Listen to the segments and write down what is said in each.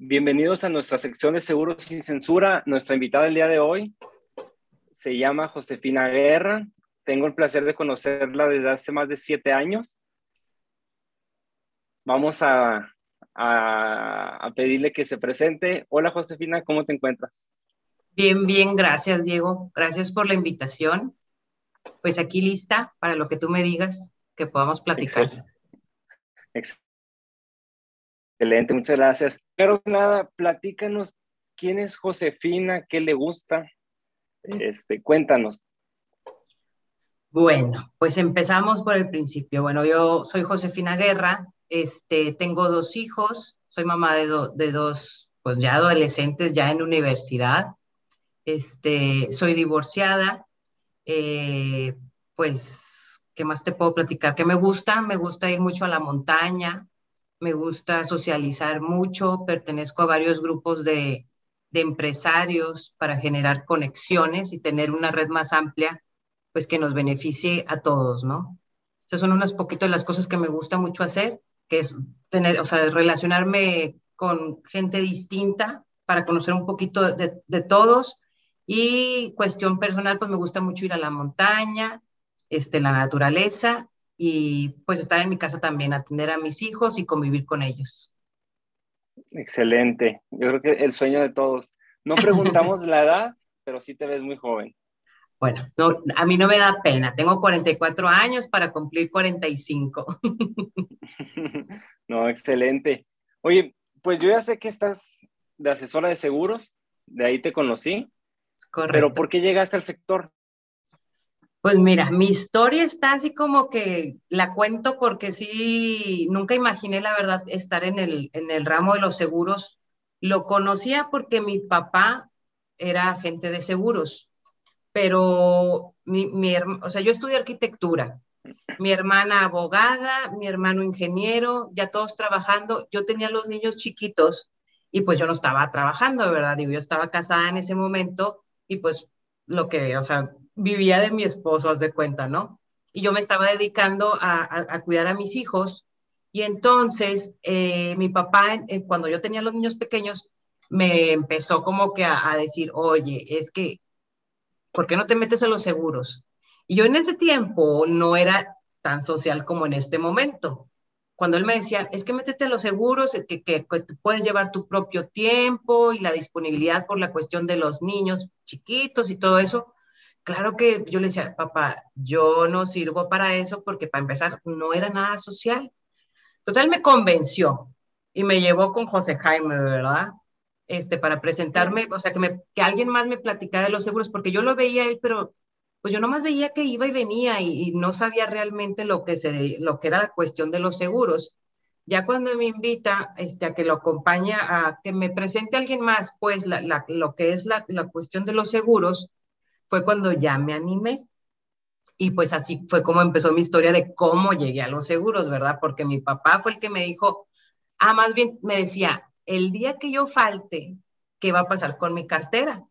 Bienvenidos a nuestra sección de Seguros sin Censura. Nuestra invitada el día de hoy se llama Josefina Guerra. Tengo el placer de conocerla desde hace más de siete años. Vamos a, a, pedirle que se presente. Hola Josefina, ¿cómo te encuentras? Bien, bien, gracias Diego. Gracias por la invitación. Pues aquí lista para lo que tú me digas, que podamos platicar. Excelente. Excelente, muchas gracias. Pero nada, platícanos quién es Josefina, qué le gusta. Este, cuéntanos. Bueno, pues empezamos por el principio. Bueno, yo soy Josefina Guerra, este, tengo dos hijos, soy mamá de, de dos, pues ya adolescentes, ya en universidad. Este, soy divorciada. Eh, pues, ¿qué más te puedo platicar? ¿Qué me gusta? Me gusta ir mucho a la montaña, me gusta socializar mucho, pertenezco a varios grupos de, empresarios para generar conexiones y tener una red más amplia, pues que nos beneficie a todos, ¿no? Esas son unas poquitas de las cosas que me gusta mucho hacer, que es tener, o sea, relacionarme con gente distinta para conocer un poquito de, de todos. Y cuestión personal, pues me gusta mucho ir a la montaña, este, la naturaleza y pues estar en mi casa también, atender a mis hijos y convivir con ellos. Excelente. Yo creo que el sueño de todos. No preguntamos la edad, pero sí te ves muy joven. Bueno, a mí no me da pena. Tengo 44 años para cumplir 45. no, excelente. Oye, pues yo ya sé que estás de asesora de seguros, de ahí te conocí. Correcto. Pero ¿por qué llegaste al sector? Pues mira, mi historia está así como que la cuento porque sí, nunca imaginé la verdad estar en el, en el ramo de los seguros. Lo conocía porque mi papá era agente de seguros, pero mi, mi, o sea, yo estudié arquitectura, mi hermana abogada, mi hermano ingeniero, ya todos trabajando. Yo tenía los niños chiquitos y pues yo no estaba trabajando, ¿verdad? Digo, yo estaba casada en ese momento y pues lo que, o sea, vivía de mi esposo, haz de cuenta, ¿no? Y yo me estaba dedicando a, cuidar a mis hijos. Y entonces eh, mi papá, cuando yo tenía los niños pequeños, me empezó como que a, decir, oye, es que, ¿por qué no te metes a los seguros? Y yo en ese tiempo no era tan social como en este momento. Cuando él me decía, es que métete a los seguros, que puedes llevar tu propio tiempo y la disponibilidad por la cuestión de los niños chiquitos y todo eso, Claro que yo le decía, papá, yo no sirvo para eso porque para empezar no era nada social. Total me convenció y me llevó con José Jaime, ¿verdad? Este, para presentarme, o sea, que, que alguien más me platicara de los seguros, porque yo lo veía él, pero pues yo nomás veía que iba y venía y, no sabía realmente lo que, se, lo que era la cuestión de los seguros. Ya cuando me invita este, a que lo acompañe, a que me presente alguien más, pues la, lo que es la, la cuestión de los seguros, fue cuando ya me animé. Y pues así fue como empezó mi historia de cómo llegué a los seguros, ¿verdad? Porque mi papá fue el que me dijo, ah, más bien me decía, el día que yo falte, ¿qué va a pasar con mi cartera?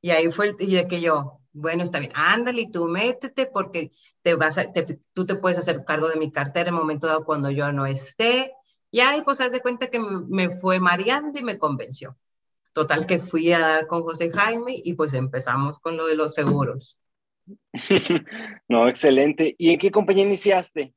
Y ahí fue el día que yo, bueno, está bien, ándale tú métete porque te vas a, tú te puedes hacer cargo de mi cartera en el momento dado cuando yo no esté. Y ahí pues haz de cuenta que me fue mareando y me convenció. Total que fui a dar con José Jaime y pues empezamos con lo de los seguros. no, excelente. ¿Y en qué compañía iniciaste?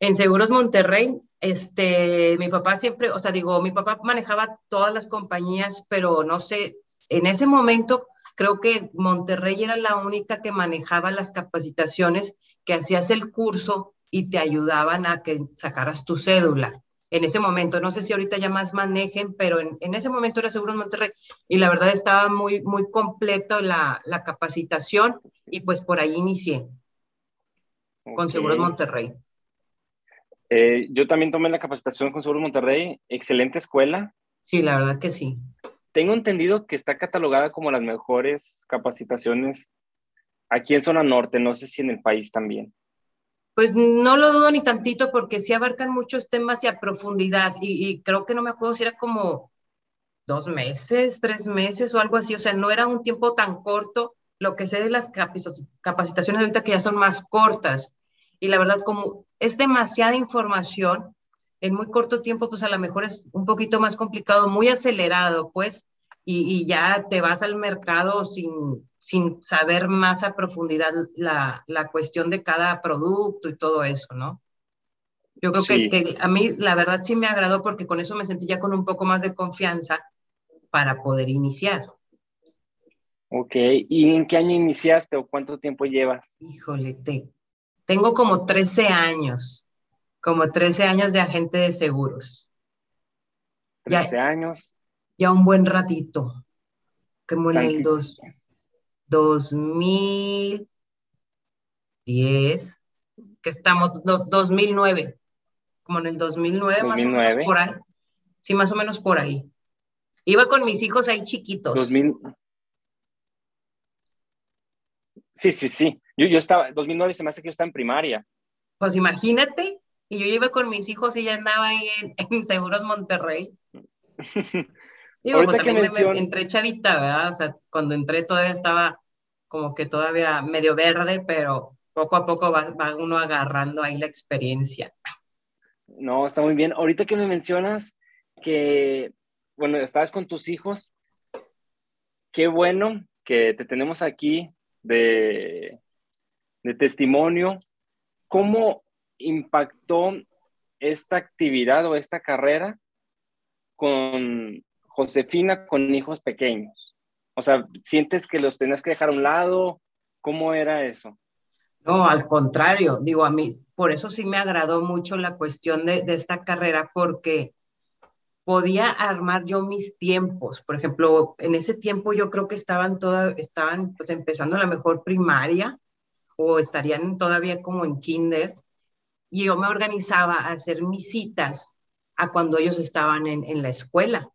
En Seguros Monterrey, este, mi papá siempre, o sea, digo, mi papá manejaba todas las compañías, pero no sé, en ese momento creo que Monterrey era la única que manejaba las capacitaciones, que hacías el curso y te ayudaban a que sacaras tu cédula en ese momento. No sé si ahorita ya más manejen, pero en, ese momento era Seguros Monterrey y la verdad estaba muy, muy completa la, la capacitación y pues por ahí inicié con Seguros Monterrey. Eh, yo también tomé la capacitación con Seguros Monterrey, excelente escuela. Sí, la verdad que sí. Tengo entendido que está catalogada como las mejores capacitaciones aquí en zona norte, no sé si en el país también. Pues no lo dudo ni tantito porque sí abarcan muchos temas y a profundidad. Y, creo que no me acuerdo si era como dos meses, tres meses o algo así, o sea, no era un tiempo tan corto. Lo que sé de las capacitaciones ahorita que ya son más cortas. Y la verdad como es demasiada información, en muy corto tiempo, pues a lo mejor es un poquito más complicado, muy acelerado, pues, y, ya te vas al mercado sin, sin saber más a profundidad la, la, cuestión de cada producto y todo eso, ¿no? Yo creo que, que, a mí la verdad sí me agradó porque con eso me sentí ya con un poco más de confianza para poder iniciar. Ok, ¿y en qué año iniciaste o cuánto tiempo llevas? Híjole, te, tengo como 13 años, como 13 años de agente de seguros. 13 años. Ya un buen ratito, como en el dos, 2010, que estamos, 2009, como en el 2009, más o menos por ahí. Sí, más o menos por ahí. Iba con mis hijos ahí chiquitos. 2000. Sí, sí, sí. Yo, yo estaba, 2009 se me hace que yo estaba en primaria. Pues imagínate, y yo iba con mis hijos y ya andaba ahí en, Seguros Monterrey. Digo, pues también me, entré chavita, ¿verdad? O sea, cuando entré todavía estaba como que todavía medio verde, pero poco a poco va, va uno agarrando ahí la experiencia. No, está muy bien. Ahorita que me mencionas que, bueno, estabas con tus hijos, qué bueno que te tenemos aquí de, testimonio, ¿cómo impactó esta actividad o esta carrera con Josefina con hijos pequeños? O sea, ¿sientes que los tenías que dejar a un lado? ¿Cómo era eso? No, al contrario, digo a mí, por eso sí me agradó mucho la cuestión de, esta carrera, porque podía armar yo mis tiempos. Por ejemplo, en ese tiempo yo creo que estaban todas, estaban pues empezando la mejor primaria o estarían todavía como en kinder y yo me organizaba a hacer mis citas a cuando ellos estaban en la escuela.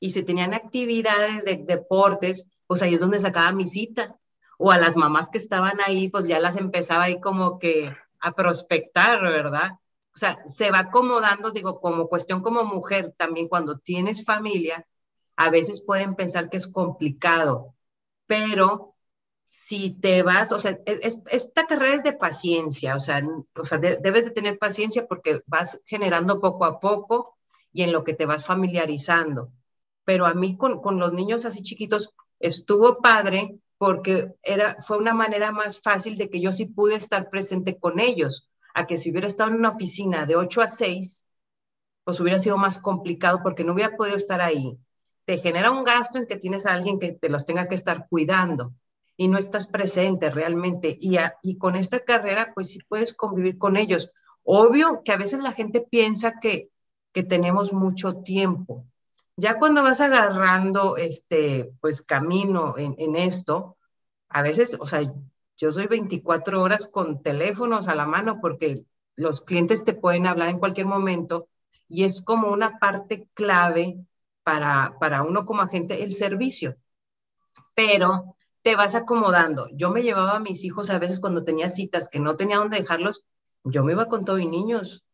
Y si tenían actividades de deportes, pues ahí es donde sacaba mi cita. O a las mamás que estaban ahí, pues ya las empezaba ahí como que a prospectar, ¿verdad? o sea, se va acomodando, digo, como cuestión como mujer, también cuando tienes familia, a veces pueden pensar que es complicado, pero si te vas, o sea, esta carrera es de paciencia, o sea, o sea debes de tener paciencia porque vas generando poco a poco y en lo que te vas familiarizando. Pero a mí con, con los niños así chiquitos estuvo padre porque era, fue una manera más fácil de que yo sí pude estar presente con ellos a que si hubiera estado en una oficina de 8 a 6, pues hubiera sido más complicado porque no hubiera podido estar ahí. Te genera un gasto en que tienes a alguien que te los tenga que estar cuidando y no estás presente realmente. Y, y con esta carrera, pues sí puedes convivir con ellos. Obvio que a veces la gente piensa que, que tenemos mucho tiempo. Ya cuando vas agarrando este, pues camino en, esto, a veces, o sea, yo soy 24 horas con teléfonos a la mano porque los clientes te pueden hablar en cualquier momento y es como una parte clave para, para uno como agente el servicio. Pero te vas acomodando. Yo me llevaba a mis hijos a veces cuando tenía citas que no tenía dónde dejarlos, yo me iba con todo y niños,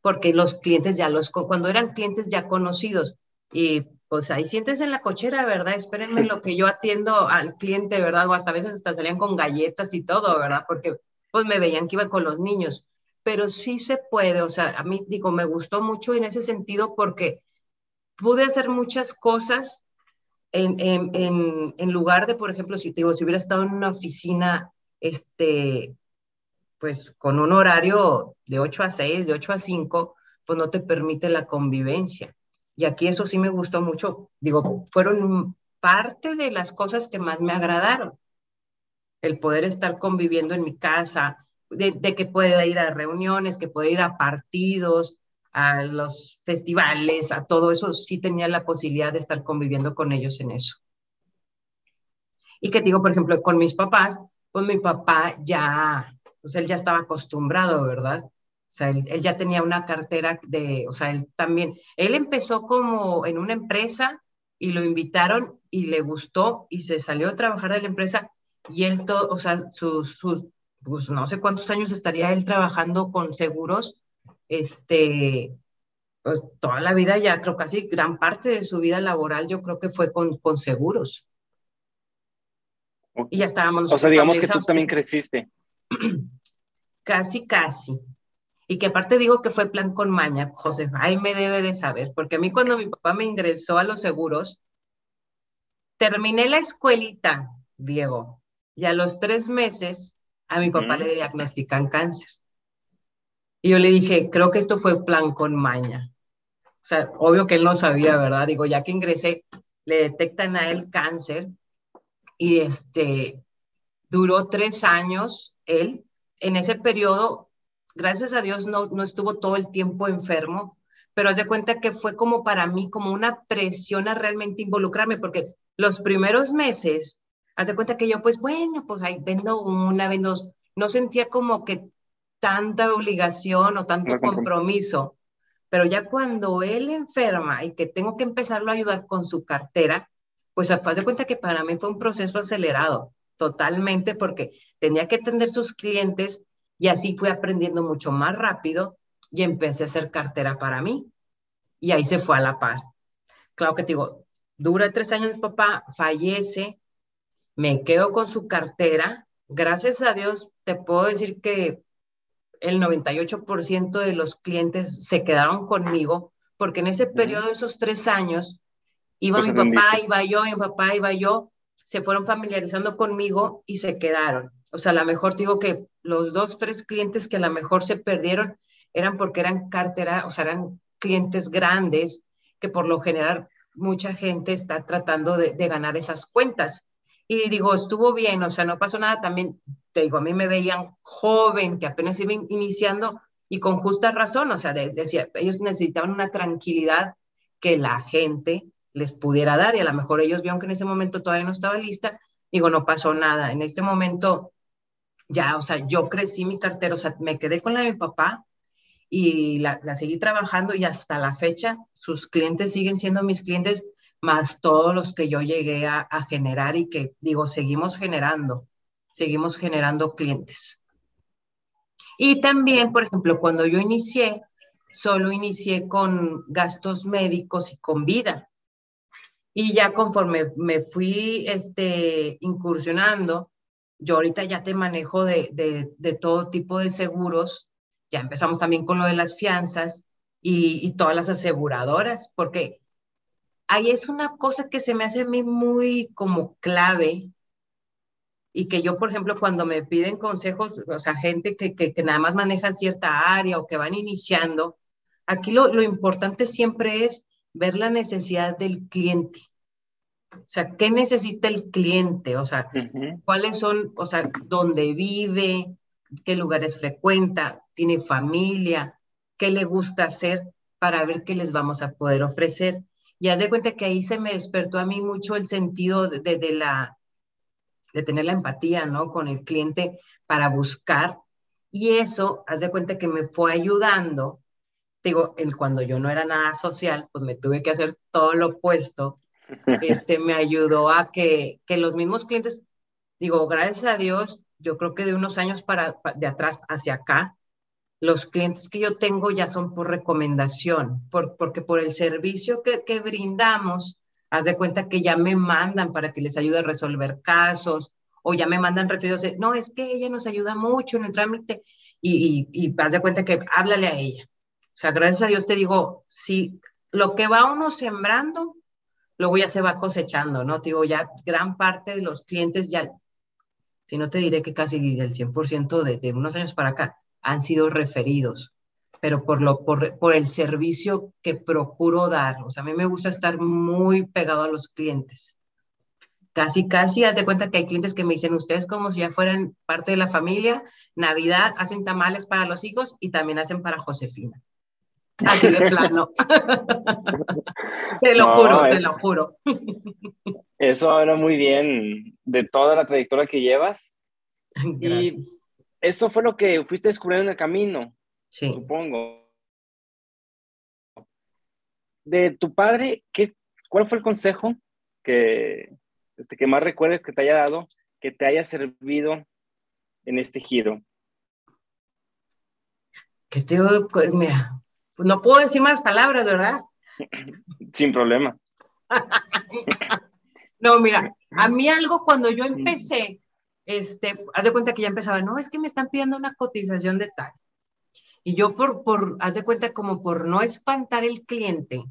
porque los clientes ya los, cuando eran clientes ya conocidos, y pues ahí sientes en la cochera, ¿verdad? Espérenme lo que yo atiendo al cliente, ¿verdad? O hasta a veces hasta salían con galletas y todo, ¿verdad? Porque pues me veían que iba con los niños. Pero sí se puede, o sea, a mí digo, me gustó mucho en ese sentido porque pude hacer muchas cosas en, en, en, lugar de, por ejemplo, si, digo, si hubiera estado en una oficina, este, pues con un horario de 8 a 6, de 8 a 5, pues no te permite la convivencia. Y aquí eso sí me gustó mucho. Digo, fueron parte de las cosas que más me agradaron. El poder estar conviviendo en mi casa, de, que pueda ir a reuniones, que pueda ir a partidos, a los festivales, a todo eso, sí tenía la posibilidad de estar conviviendo con ellos en eso. Y que digo, por ejemplo, con mis papás, pues mi papá ya, pues él ya estaba acostumbrado, ¿verdad? O sea, él, ya tenía una cartera de, o sea, él también, él empezó como en una empresa y lo invitaron y le gustó y se salió a trabajar de la empresa y él, todo, o sea, sus, sus, pues no sé cuántos años estaría él trabajando con seguros, este, pues toda la vida ya, creo casi gran parte de su vida laboral yo creo que fue con, con seguros. Y ya estábamos. O sea, digamos que tú también creciste. Casi, casi. Y que aparte digo que fue plan con maña, José, ahí me debe de saber, porque a mí cuando mi papá me ingresó a los seguros, terminé la escuelita, Diego, y a los tres meses a mi papá le diagnostican cáncer. Y yo le dije, creo que esto fue plan con maña. O sea, obvio que él no sabía, ¿verdad? Digo, ya que ingresé, le detectan a él cáncer y este, duró tres años él. En ese periodo, gracias a Dios, no, no estuvo todo el tiempo enfermo, pero haz de cuenta que fue como para mí, como una presión a realmente involucrarme, porque los primeros meses, haz de cuenta que yo, pues bueno, pues ahí vendo una, vendo dos, no sentía como que tanta obligación o tanto compromiso. Pero ya cuando él enferma y que tengo que empezarlo a ayudar con su cartera, pues haz de cuenta que para mí fue un proceso acelerado, totalmente, porque tenía que atender sus clientes y así fui aprendiendo mucho más rápido y empecé a hacer cartera para mí. Y ahí se fue a la par. Claro que te digo, dura tres años mi papá, fallece, me quedo con su cartera. Gracias a Dios, te puedo decir que el 98% de los clientes se quedaron conmigo, porque en ese periodo de esos tres años, iba pues mi papá, iba yo, mi papá, iba yo, se fueron familiarizando conmigo y se quedaron. O sea, a lo mejor digo que los dos, tres clientes que a lo mejor se perdieron eran porque eran cartera, o sea, eran clientes grandes, que por lo general mucha gente está tratando de, ganar esas cuentas. Y digo, estuvo bien, o sea, no pasó nada. También, te digo, a mí me veían joven, que apenas iba iniciando y con justa razón, o sea, decía, ellos necesitaban una tranquilidad que la gente les pudiera dar y a lo mejor ellos vieron que en ese momento todavía no estaba lista. Digo, no pasó nada. En este momento, ya, o sea, yo crecí mi cartera, o sea, me quedé con la de mi papá y la, la seguí trabajando y hasta la fecha sus clientes siguen siendo mis clientes más todos los que yo llegué a, generar y que digo, seguimos generando, seguimos generando clientes. Y también, por ejemplo, cuando yo inicié, solo inicié con gastos médicos y con vida. Y ya conforme me fui este, incursionando, yo ahorita ya te manejo de, de, todo tipo de seguros. Ya empezamos también con lo de las fianzas y, todas las aseguradoras, porque ahí es una cosa que se me hace a mí muy como clave y que yo, por ejemplo, cuando me piden consejos, o sea, gente que, que, nada más manejan cierta área o que van iniciando, aquí lo, lo importante siempre es ver la necesidad del cliente. O sea, ¿qué necesita el cliente? O sea, cuáles son, o sea, dónde vive, qué lugares frecuenta, tiene familia, qué le gusta hacer para ver qué les vamos a poder ofrecer. Y haz de cuenta que ahí se me despertó a mí mucho el sentido de, de, la, de tener la empatía, ¿no? Con el cliente para buscar. Y eso, haz de cuenta que me fue ayudando. Digo, el, cuando yo no era nada social, pues me tuve que hacer todo lo opuesto. Este, me ayudó a que, que los mismos clientes, digo, gracias a Dios, yo creo que de unos años para, de atrás hacia acá, los clientes que yo tengo ya son por recomendación, por, porque por el servicio que, que brindamos, haz de cuenta que ya me mandan para que les ayude a resolver casos o ya me mandan referidos, no, es que ella nos ayuda mucho en el trámite y, y, y haz de cuenta que háblale a ella. O sea, gracias a Dios te digo, si lo que va uno sembrando, luego ya se va cosechando, ¿no? Te digo, ya gran parte de los clientes ya, si no te diré que casi el 100% de, de unos años para acá, han sido referidos, pero por, lo, por, por el servicio que procuro dar. O sea, a mí me gusta estar muy pegado a los clientes. Casi, casi, haz de cuenta que hay clientes que me dicen, ustedes como si ya fueran parte de la familia, Navidad hacen tamales para los hijos y también hacen para Josefina. Así de plano. te lo juro, te lo juro. Eso habla muy bien de toda la trayectoria que llevas. Gracias eso fue lo que fuiste descubriendo en el camino, sí. supongo. De tu padre, ¿qué, ¿cuál fue el consejo que, este, que más recuerdes que te haya dado, que te haya servido en este giro? Que te pues, mira, pues no puedo decir más palabras, ¿verdad? Sin problema. no, mira, a mí algo cuando yo empecé, este, haz de cuenta que ya empezaba, no, es que me están pidiendo una cotización de tal. Y yo por, por, haz de cuenta, como por no espantar el cliente,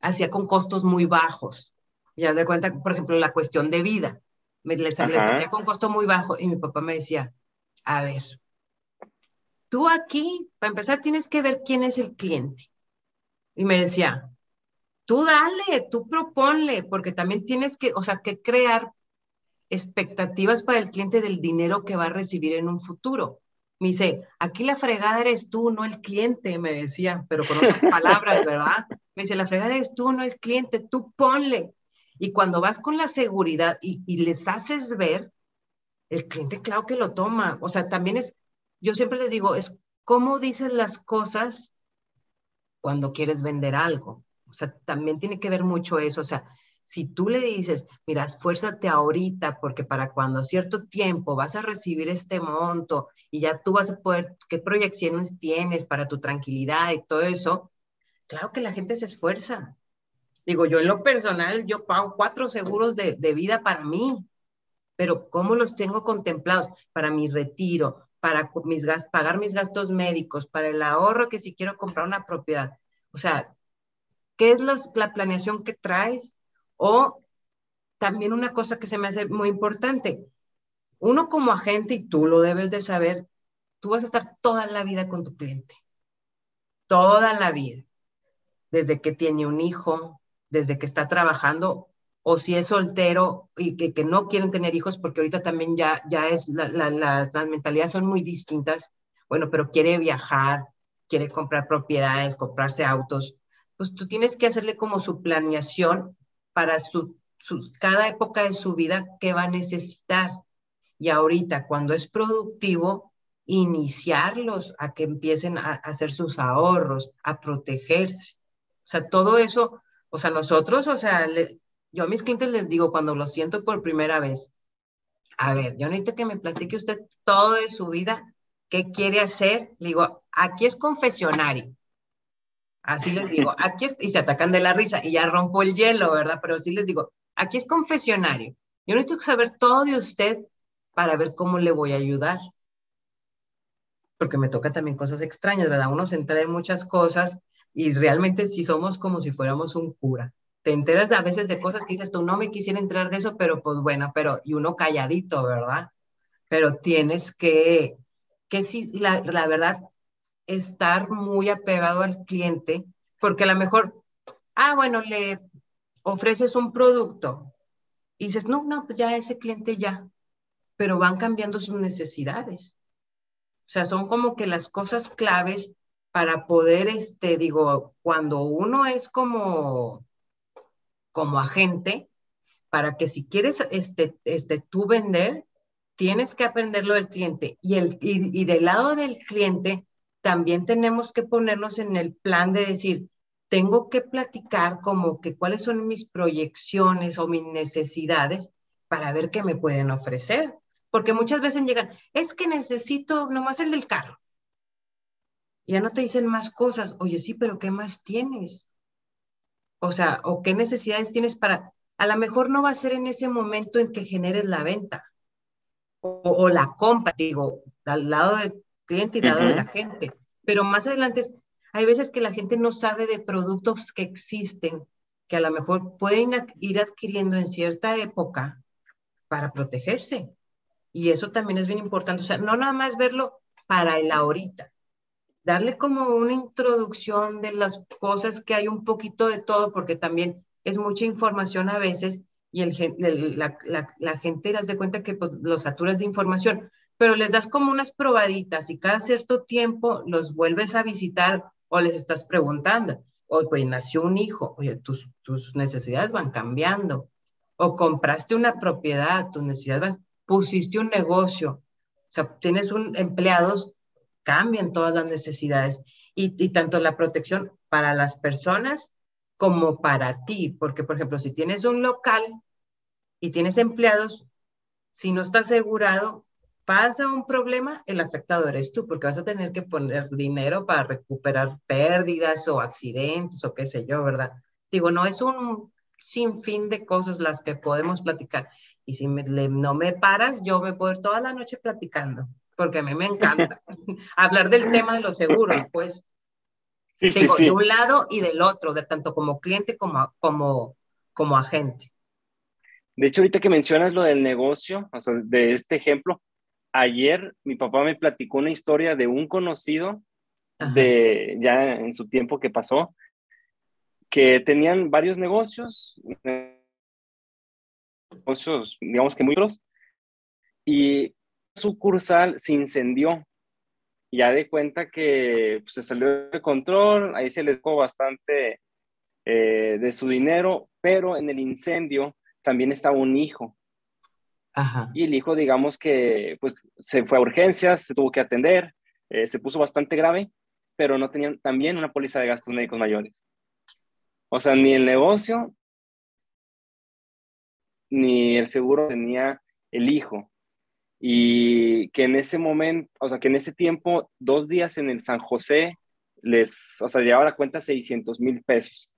hacía con costos muy bajos. Y haz de cuenta, por ejemplo, la cuestión de vida. Me, les, les hacía con costo muy bajo y mi papá me decía, a ver, tú aquí, para empezar, tienes que ver quién es el cliente. Y me decía, tú dale, tú proponle, porque también tienes que, o sea, que crear expectativas para el cliente del dinero que va a recibir en un futuro. Me dice, aquí la fregada eres tú, no el cliente, me decía, pero con otras palabras, ¿verdad? Me dice, la fregada eres tú, no el cliente, tú ponle. Y cuando vas con la seguridad y, y les haces ver, el cliente claro que lo toma. O sea, también es, yo siempre les digo, es cómo dices las cosas cuando quieres vender algo. O sea, también tiene que ver mucho eso. O sea, si tú le dices, mira, esfuérzate ahorita porque para cuando cierto tiempo vas a recibir este monto y ya tú vas a poder, ¿qué proyecciones tienes para tu tranquilidad y todo eso? Claro que la gente se esfuerza. Digo, yo en lo personal, yo pago cuatro seguros de, vida para mí, pero ¿cómo los tengo contemplados? Para mi retiro, para mis pagar mis gastos médicos, para el ahorro que si quiero comprar una propiedad. O sea, ¿qué es la planeación que traes? O también una cosa que se me hace muy importante, uno como agente, y tú lo debes de saber, tú vas a estar toda la vida con tu cliente, toda la vida, desde que tiene un hijo, desde que está trabajando, o si es soltero y que, no quieren tener hijos, porque ahorita también ya, ya es, la, la, las mentalidades son muy distintas, bueno, pero quiere viajar, quiere comprar propiedades, comprarse autos, pues tú tienes que hacerle como su planeación para su, cada época de su vida que va a necesitar. Y ahorita, cuando es productivo, iniciarlos a que empiecen a, hacer sus ahorros, a protegerse. O sea, todo eso, o sea, nosotros, o sea, yo a mis clientes les digo cuando lo siento por primera vez, a ver, yo necesito que me platique usted todo de su vida, qué quiere hacer. Le digo, aquí es confesionario. Así les digo, aquí es, y se atacan de la risa y ya rompo el hielo, ¿verdad? Pero sí les digo, aquí es confesionario. Yo necesito saber todo de usted para ver cómo le voy a ayudar. Porque me toca también cosas extrañas, ¿verdad? Uno se entera de muchas cosas y realmente sí somos como si fuéramos un cura. Te enteras a veces de cosas que dices tú, no me quisiera entrar de eso, pero pues bueno, pero, y uno calladito, ¿verdad? Pero tienes que, que sí, la, la verdad, estar muy apegado al cliente, porque a lo mejor, ah, bueno, le ofreces un producto y dices, no, no, pues ya ese cliente ya, pero van cambiando sus necesidades. O sea, son como que las cosas claves para poder, este, digo, cuando uno es como, como agente, para que si quieres, este, este, tú vender, tienes que aprenderlo del cliente. Y, el, y del lado del cliente, también tenemos que ponernos en el plan de decir, tengo que platicar como que cuáles son mis proyecciones o mis necesidades para ver qué me pueden ofrecer. Porque muchas veces llegan, es que necesito nomás el del carro. Ya no te dicen más cosas. Oye, sí, pero ¿qué más tienes? O sea, o qué necesidades tienes para, a lo mejor no va a ser en ese momento en que generes la venta o, o la compra, digo, al lado de cliente y dado de la gente. Pero más adelante, hay veces que la gente no sabe de productos que existen, que a lo mejor pueden ir adquiriendo en cierta época para protegerse. Y eso también es bien importante. O sea, no nada más verlo para el ahorita. Darle como una introducción de las cosas que hay un poquito de todo, porque también es mucha información a veces y el, la, gente das de cuenta que pues, los saturas de información pero les das como unas probaditas y cada cierto tiempo los vuelves a visitar o les estás preguntando, o pues nació un hijo, oye, tus, tus necesidades van cambiando, o compraste una propiedad, tus necesidades van, pusiste un negocio, o sea, tienes un empleados, cambian todas las necesidades y, y tanto la protección para las personas como para ti, porque por ejemplo, si tienes un local y tienes empleados, si no está asegurado, pasa un problema, el afectado eres tú, porque vas a tener que poner dinero para recuperar pérdidas o accidentes o qué sé yo, ¿verdad? Digo, no es un sinfín de cosas las que podemos platicar. Y si no me paras, yo me puedo ir toda la noche platicando, porque a mí me encanta hablar del tema de los seguros, pues. Sí, sí, sí. De un lado y del otro, de tanto como cliente como, como, como agente. De hecho, ahorita que mencionas lo del negocio, o sea, de este ejemplo, ayer mi papá me platicó una historia de un conocido de ya en su tiempo que pasó, que tenían varios negocios, negocios, digamos que muy gros, y sucursal se incendió. Ya de cuenta que pues, se salió de control, ahí se le dejó bastante eh, de su dinero, pero en el incendio también estaba un hijo. Y el hijo, digamos que pues se fue a urgencias, se tuvo que atender, eh, se puso bastante grave, pero no tenían también una póliza de gastos médicos mayores. O sea, ni el negocio ni el seguro tenía el hijo. Y que en ese momento, o sea, que en ese tiempo, dos días en el San José, les, o sea, llevaba la cuenta 600 mil pesos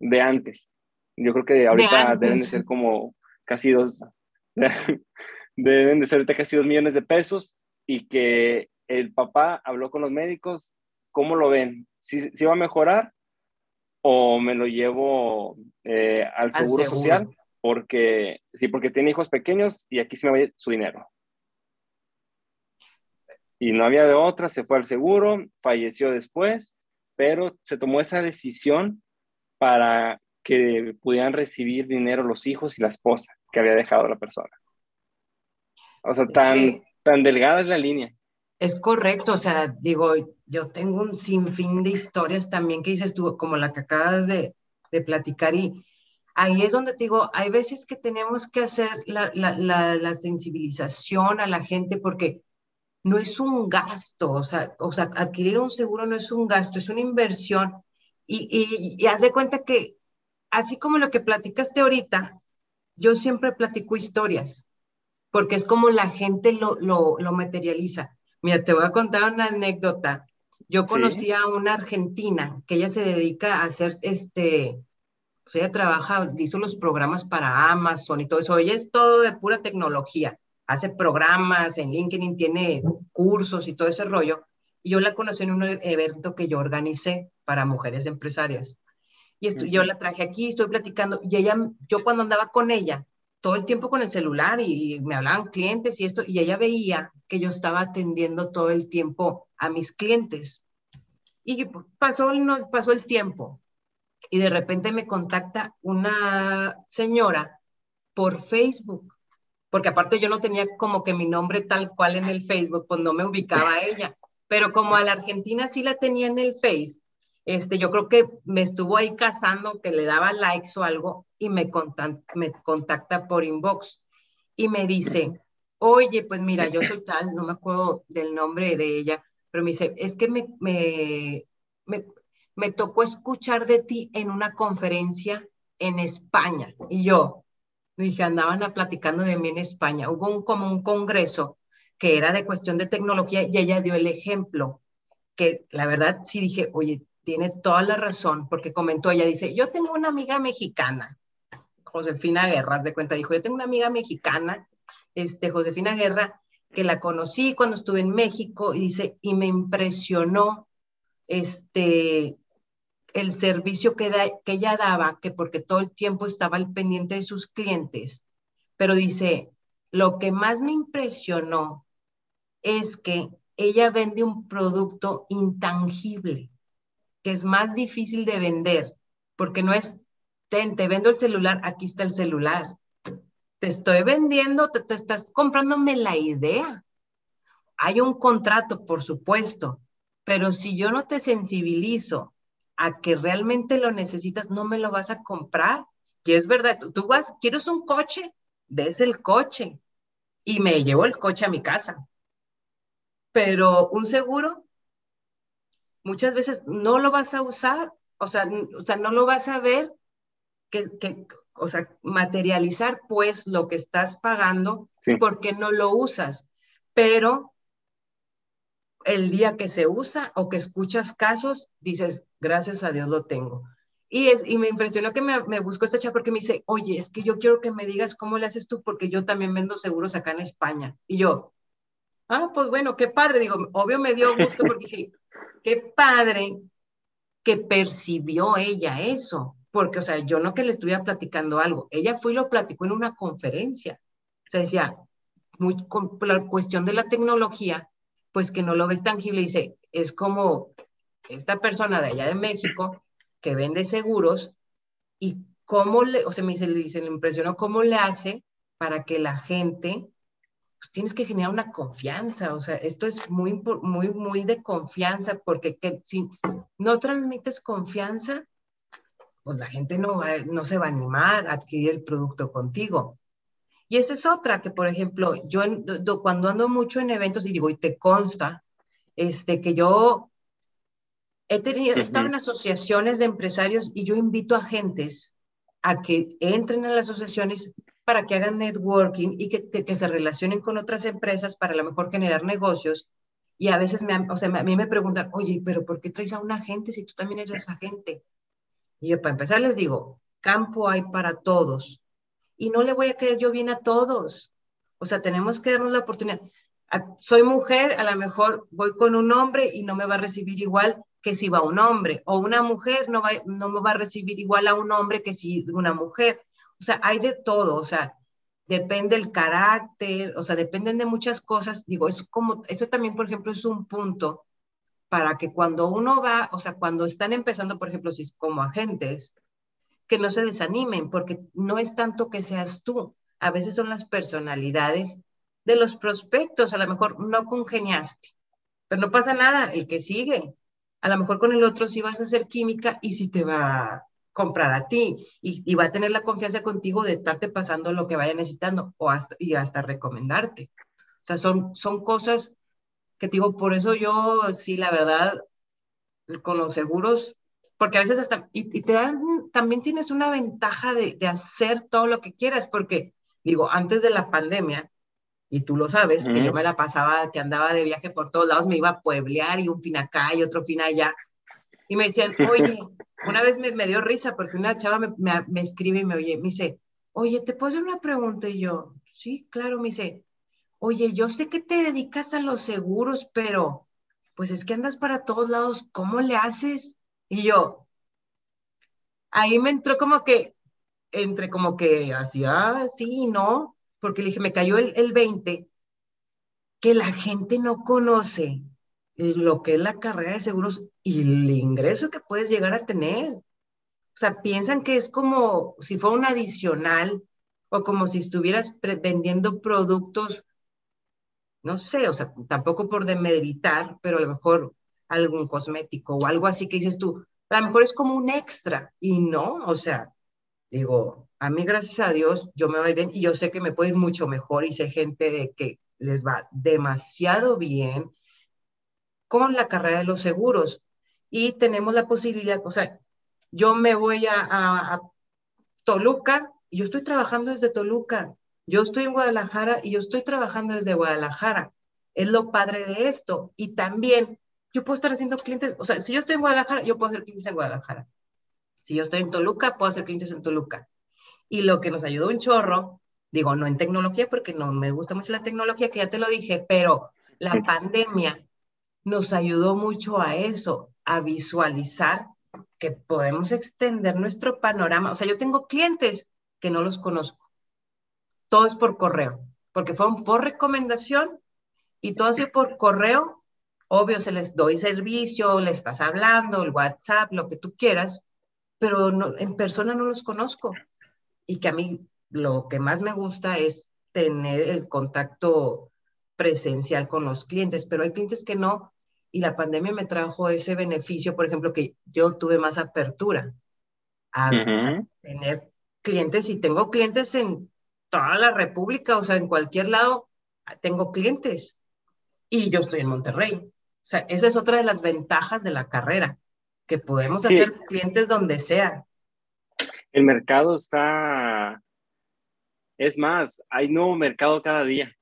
de antes. Yo creo que ahorita deben de ser como casi dos, deben de ser ahorita casi dos millones de pesos y que el papá habló con los médicos, ¿cómo lo ven? ¿Si, si va a mejorar o me lo llevo eh, al, seguro social? Porque, sí, porque tiene hijos pequeños y aquí se me va su dinero. Y no había de otra, se fue al seguro, falleció después, pero se tomó esa decisión para que pudieran recibir dinero los hijos y la esposa que había dejado la persona. O sea, tan, tan delgada es la línea. Es correcto, o sea, digo, yo tengo un sinfín de historias también que dices tú, como la que acabas de, de platicar, y ahí es donde te digo, hay veces que tenemos que hacer la, la, la, sensibilización a la gente porque no es un gasto, o sea, o sea, adquirir un seguro no es un gasto, es una inversión. Y, y, y haz de cuenta que así como lo que platicaste ahorita, yo siempre platico historias, porque es como la gente lo, lo, materializa. Mira, te voy a contar una anécdota. Yo conocí a una argentina que ella se dedica a hacer este, pues ella trabaja, hizo los programas para Amazon y todo eso. Ella es todo de pura tecnología. Hace programas en LinkedIn, tiene cursos y todo ese rollo. Y yo la conocí en un evento que yo organicé para mujeres empresarias. Y esto, yo la traje aquí, estoy platicando, y ella, yo cuando andaba con ella, todo el tiempo con el celular y, me hablaban clientes y esto, y ella veía que yo estaba atendiendo todo el tiempo a mis clientes. Y pasó, no, pasó el tiempo y de repente me contacta una señora por Facebook, porque aparte yo no tenía como que mi nombre tal cual en el Facebook, pues no me ubicaba ella, pero como a la Argentina sí la tenía en el Face, este, yo creo que me estuvo ahí cazando, que le daba likes o algo, y me, me contacta por inbox y me dice, oye, pues mira, yo soy tal, no me acuerdo del nombre de ella, pero me dice, es que me, me, me tocó escuchar de ti en una conferencia en España. Y yo dije, andaban a platicando de mí en España. Hubo un, como un congreso que era de cuestión de tecnología y ella dio el ejemplo, que la verdad sí dije, oye, tiene toda la razón, porque comentó, ella dice, yo tengo una amiga mexicana, Josefina Guerra, de cuenta, dijo, yo tengo una amiga mexicana, este, Josefina Guerra, que la conocí cuando estuve en México, y dice, y me impresionó este, el servicio que, que ella daba, que porque todo el tiempo estaba al pendiente de sus clientes, pero dice, lo que más me impresionó es que ella vende un producto intangible que es más difícil de vender, porque no es, ten, te vendo el celular, aquí está el celular. Te estoy vendiendo, te, estás comprándome la idea. Hay un contrato, por supuesto, pero si yo no te sensibilizo a que realmente lo necesitas, no me lo vas a comprar. Y es verdad, tú, tú vas, quieres un coche, ves el coche y me llevo el coche a mi casa. Pero un seguro, muchas veces no lo vas a usar, o sea, o sea no lo vas a ver, que, que, o sea, materializar pues lo que estás pagando porque no lo usas. Pero el día que se usa o que escuchas casos, dices, gracias a Dios lo tengo. Y, es, y me impresionó que me, me buscó esta chava porque me dice, oye, es que yo quiero que me digas cómo le haces tú porque yo también vendo seguros acá en España. Y yo, Ah, pues bueno, qué padre. Digo, obvio me dio gusto porque dije, qué padre que percibió ella eso. Porque, o sea, yo no que le estuviera platicando algo. Ella fue y lo platicó en una conferencia. O sea, decía, muy, con la cuestión de la tecnología, pues que no lo ves tangible. Dice, es como esta persona de allá de México que vende seguros y cómo le, o sea, me dice, le, dice, le impresionó cómo le hace para que la gente, pues tienes que generar una confianza, o sea, esto es muy, muy, muy de confianza, porque que, si no transmites confianza, pues la gente no, no se va a animar a adquirir el producto contigo. Y esa es otra, que por ejemplo, yo cuando ando mucho en eventos y digo, y te consta, este, que yo he tenido, he estado en asociaciones de empresarios y yo invito a gentes a que entren a las asociaciones para que hagan networking y que, que, se relacionen con otras empresas para a lo mejor generar negocios. Y a veces me, o sea, a mí me preguntan, oye, pero ¿por qué traes a un agente si tú también eres agente? Y yo para empezar les digo, campo hay para todos. Y no le voy a caer yo bien a todos. O sea, tenemos que darnos la oportunidad. Soy mujer, a lo mejor voy con un hombre y no me va a recibir igual que si va un hombre, o una mujer no, va, no me va a recibir igual a un hombre que si una mujer. O sea, hay de todo, o sea, depende el carácter, o sea, dependen de muchas cosas. Digo, es como, eso también, por ejemplo, es un punto para que cuando uno va, o sea, cuando están empezando, por ejemplo, si como agentes, que no se desanimen, porque no es tanto que seas tú, a veces son las personalidades de los prospectos, a lo mejor no congeniaste, pero no pasa nada, el que sigue, a lo mejor con el otro sí vas a hacer química y sí te va a comprar a ti y, va a tener la confianza contigo de estarte pasando lo que vaya necesitando o hasta, y hasta recomendarte. O sea, son, son cosas que digo, por eso yo sí, la verdad, con los seguros, porque a veces hasta, y, te dan, también tienes una ventaja de, de, hacer todo lo que quieras, porque digo, antes de la pandemia, y tú lo sabes, que yo me la pasaba, que andaba de viaje por todos lados, me iba a pueblear y un fin acá y otro fin allá. Y me decían, oye, una vez me, me dio risa porque una chava me, me, me, escribe y me oye, me dice, oye, ¿te puedo hacer una pregunta? Y yo, sí, claro, me dice, oye, yo sé que te dedicas a los seguros, pero pues es que andas para todos lados, ¿cómo le haces? Y yo, ahí me entró como que, entre como que hacía sí y no, porque le dije, me cayó el, el 20, que la gente no conoce lo que es la carrera de seguros y el ingreso que puedes llegar a tener. O sea, piensan que es como si fuera un adicional o como si estuvieras vendiendo productos, no sé, o sea, tampoco por demeritar, pero a lo mejor algún cosmético o algo así que dices tú, a lo mejor es como un extra y no, o sea, digo, a mí gracias a Dios yo me voy bien y yo sé que me puede ir mucho mejor y sé gente que les va demasiado bien con la carrera de los seguros y tenemos la posibilidad, o sea, yo me voy a, a, Toluca y yo estoy trabajando desde Toluca, yo estoy en Guadalajara y yo estoy trabajando desde Guadalajara. Es lo padre de esto. Y también yo puedo estar haciendo clientes, o sea, si yo estoy en Guadalajara, yo puedo hacer clientes en Guadalajara. Si yo estoy en Toluca, puedo hacer clientes en Toluca. Y lo que nos ayudó un chorro, digo, no en tecnología, porque no me gusta mucho la tecnología, que ya te lo dije, pero la pandemia nos ayudó mucho a eso, a visualizar que podemos extender nuestro panorama. O sea, yo tengo clientes que no los conozco. Todo es por correo, porque fueron por recomendación y todo así por correo. Obvio, se les doy servicio, le estás hablando, el WhatsApp, lo que tú quieras, pero no, en persona no los conozco. Y que a mí lo que más me gusta es tener el contacto presencial con los clientes, pero hay clientes que no, y la pandemia me trajo ese beneficio, por ejemplo, que yo tuve más apertura a, tener clientes y tengo clientes en toda la República, o sea, en cualquier lado tengo clientes y yo estoy en Monterrey. O sea, esa es otra de las ventajas de la carrera que podemos hacer clientes donde sea. El mercado está, es más, hay nuevo mercado cada día.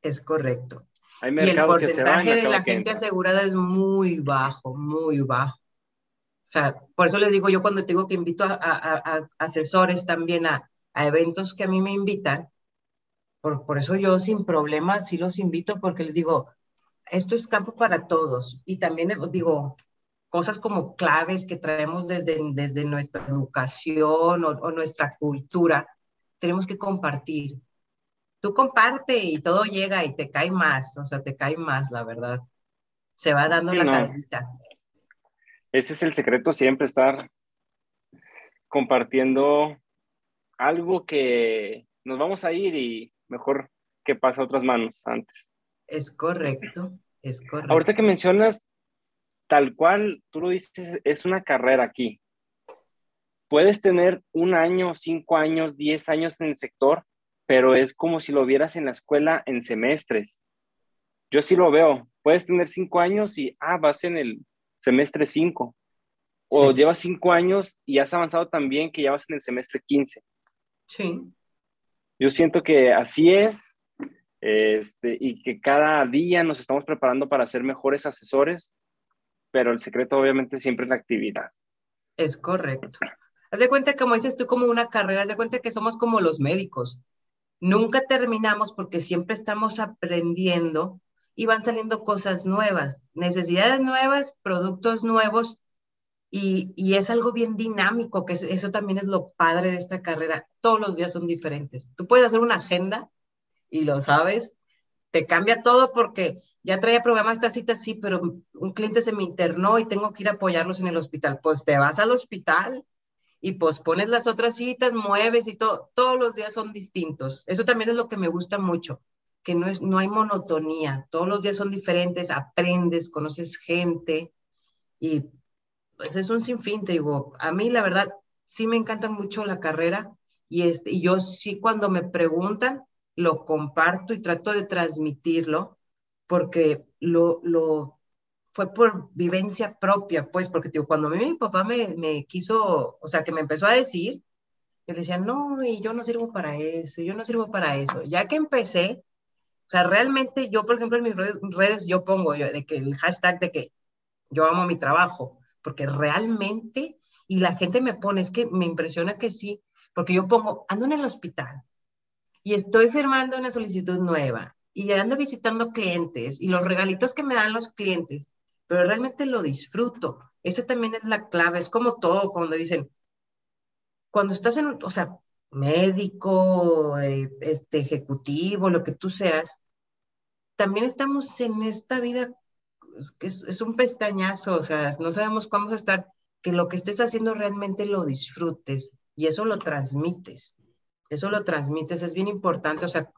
Es correcto. Hay y el porcentaje de la gente asegurada es muy bajo, muy bajo. O sea, por eso les digo yo cuando digo que invito a, asesores también a, a, eventos que a mí me invitan, Por, por eso yo sin problemas sí los invito porque les digo, esto es campo para todos. Y también digo, cosas como claves que traemos desde, desde nuestra educación o, o nuestra cultura, tenemos que compartir. Tú comparte y todo llega y te cae más, o sea, te cae más, la verdad. Se va dando la no. Ese es el secreto, siempre estar compartiendo algo que nos vamos a ir y mejor que pase a otras manos antes. Es correcto, es correcto. Ahorita que mencionas, tal cual tú lo dices, es una carrera aquí. Puedes tener un año, cinco años, diez años en el sector, pero es como si lo vieras en la escuela en semestres. Yo sí lo veo. Puedes tener cinco años y, ah, vas en el semestre cinco. O sí. llevas cinco años y has avanzado también que ya vas en el semestre quince. Sí. Yo siento que así es este, y que cada día nos estamos preparando para ser mejores asesores, pero el secreto obviamente siempre es la actividad. Es correcto. Haz de cuenta, como dices tú, como una carrera, haz de cuenta que somos como los médicos. Nunca terminamos porque siempre estamos aprendiendo y van saliendo cosas nuevas, necesidades nuevas, productos nuevos, y, y, es algo bien dinámico, que eso también es lo padre de esta carrera. Todos los días son diferentes. Tú puedes hacer una agenda y lo sabes, te cambia todo porque ya traía programada esta cita, sí, pero un cliente se me internó y tengo que ir a apoyarlos en el hospital. Pues te vas al hospital y pospones las otras citas, mueves y todo. Todos los días son distintos. Eso también es lo que me gusta mucho, que no, es, no hay monotonía. Todos los días son diferentes, aprendes, conoces gente y pues es un sinfín, te digo, a mí la verdad sí me encanta mucho la carrera y, este, y yo sí cuando me preguntan lo comparto y trato de transmitirlo porque lo, lo fue por vivencia propia, pues, porque digo, cuando a mí mi papá me, me quiso, o sea, que me empezó a decir, yo le decía, no, y yo no sirvo para eso, yo no sirvo para eso. Ya que empecé, o sea, realmente yo, por ejemplo, en mis redes, yo pongo yo, de que el hashtag de que yo amo mi trabajo, porque realmente, y la gente me pone, es que me impresiona que sí, porque yo pongo, ando en el hospital y estoy firmando una solicitud nueva y ando visitando clientes y los regalitos que me dan los clientes, pero realmente lo disfruto. Esa también es la clave, es como todo, cuando dicen, cuando estás en, o sea, médico, eh, este, ejecutivo, lo que tú seas, también estamos en esta vida es, es, un pestañazo, o sea, no sabemos cómo estar, que lo que estés haciendo realmente lo disfrutes y eso lo transmites, eso lo transmites, es bien importante, o sea,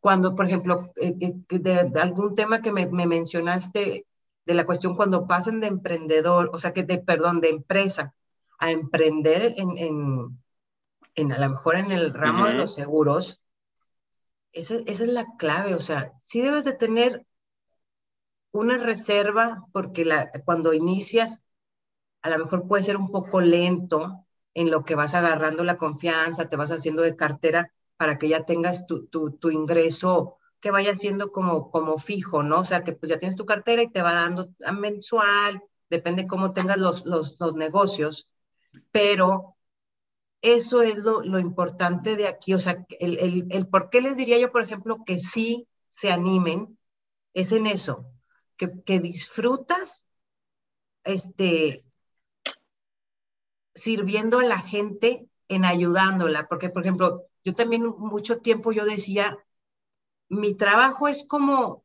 cuando, por ejemplo, eh, de, de, algún tema que me, me, mencionaste, de la cuestión cuando pasan de emprendedor, o sea, que de, perdón, de empresa a emprender en, en, en a lo mejor en el ramo uh -huh. de los seguros, esa, esa es la clave, o sea, sí debes de tener una reserva, porque la, cuando inicias, a lo mejor puede ser un poco lento en lo que vas agarrando la confianza, te vas haciendo de cartera para que ya tengas tu, tu, tu ingreso que vaya siendo como, como fijo, ¿no? O sea, que pues ya tienes tu cartera y te va dando mensual, depende cómo tengas los, los, los negocios, pero eso es lo, lo, importante de aquí, o sea, el, el, el por qué les diría yo, por ejemplo, que sí se animen, es en eso, que, que disfrutas este, sirviendo a la gente en ayudándola, porque por ejemplo, yo también mucho tiempo yo decía, mi trabajo es como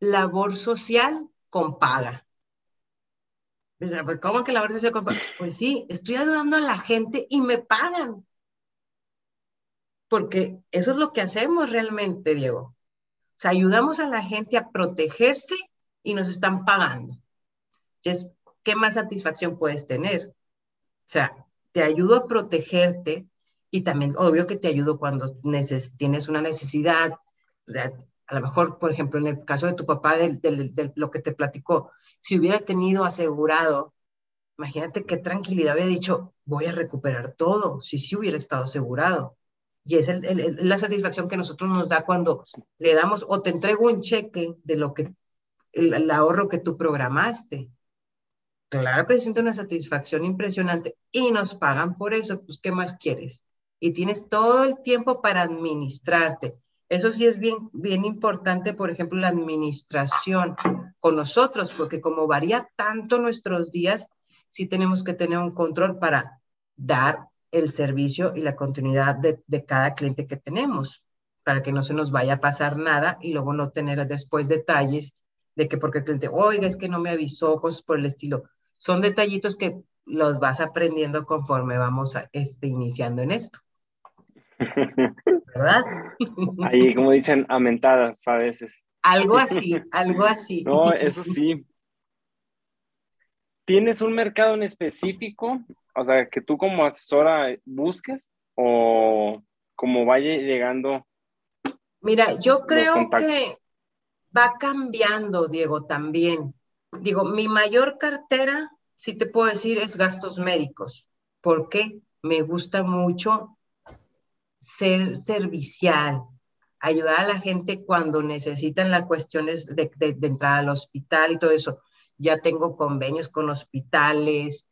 labor social con paga. ¿Cómo que labor social con paga? Pues sí, estoy ayudando a la gente y me pagan. Porque eso es lo que hacemos realmente, Diego. O sea, ayudamos a la gente a protegerse y nos están pagando. Entonces, ¿qué más satisfacción puedes tener? O sea, te ayudo a protegerte y también, obvio que te ayudo cuando tienes una necesidad. O sea, a lo mejor, por ejemplo, en el caso de tu papá, de, lo que te platicó, si hubiera tenido asegurado, imagínate qué tranquilidad había dicho, voy a recuperar todo, si sí hubiera estado asegurado. Y es el, el, la satisfacción que nosotros nos da cuando le damos o te entrego un cheque de lo que el, el, ahorro que tú programaste. Claro que se siente una satisfacción impresionante y nos pagan por eso, pues ¿qué más quieres? Y tienes todo el tiempo para administrarte. Eso sí es bien, bien importante, por ejemplo, la administración con nosotros, porque como varía tanto nuestros días, sí tenemos que tener un control para dar el servicio y la continuidad de, de cada cliente que tenemos, para que no se nos vaya a pasar nada y luego no tener después detalles de que porque el cliente, oiga, es que no me avisó, cosas por el estilo. Son detallitos que los vas aprendiendo conforme vamos a, este, iniciando en esto. ¿Verdad? Ahí, como dicen, amentadas a veces. Algo así, algo así. No, eso sí. ¿Tienes un mercado en específico? O sea, que tú como asesora busques o como vaya llegando. Mira, yo creo que va cambiando, Diego, también. Digo, mi mayor cartera, si te puedo decir, es gastos médicos. porque Me gusta mucho ser servicial, ayudar a la gente cuando necesitan las cuestiones de, de, de entrar al hospital y todo eso. Ya tengo convenios con hospitales.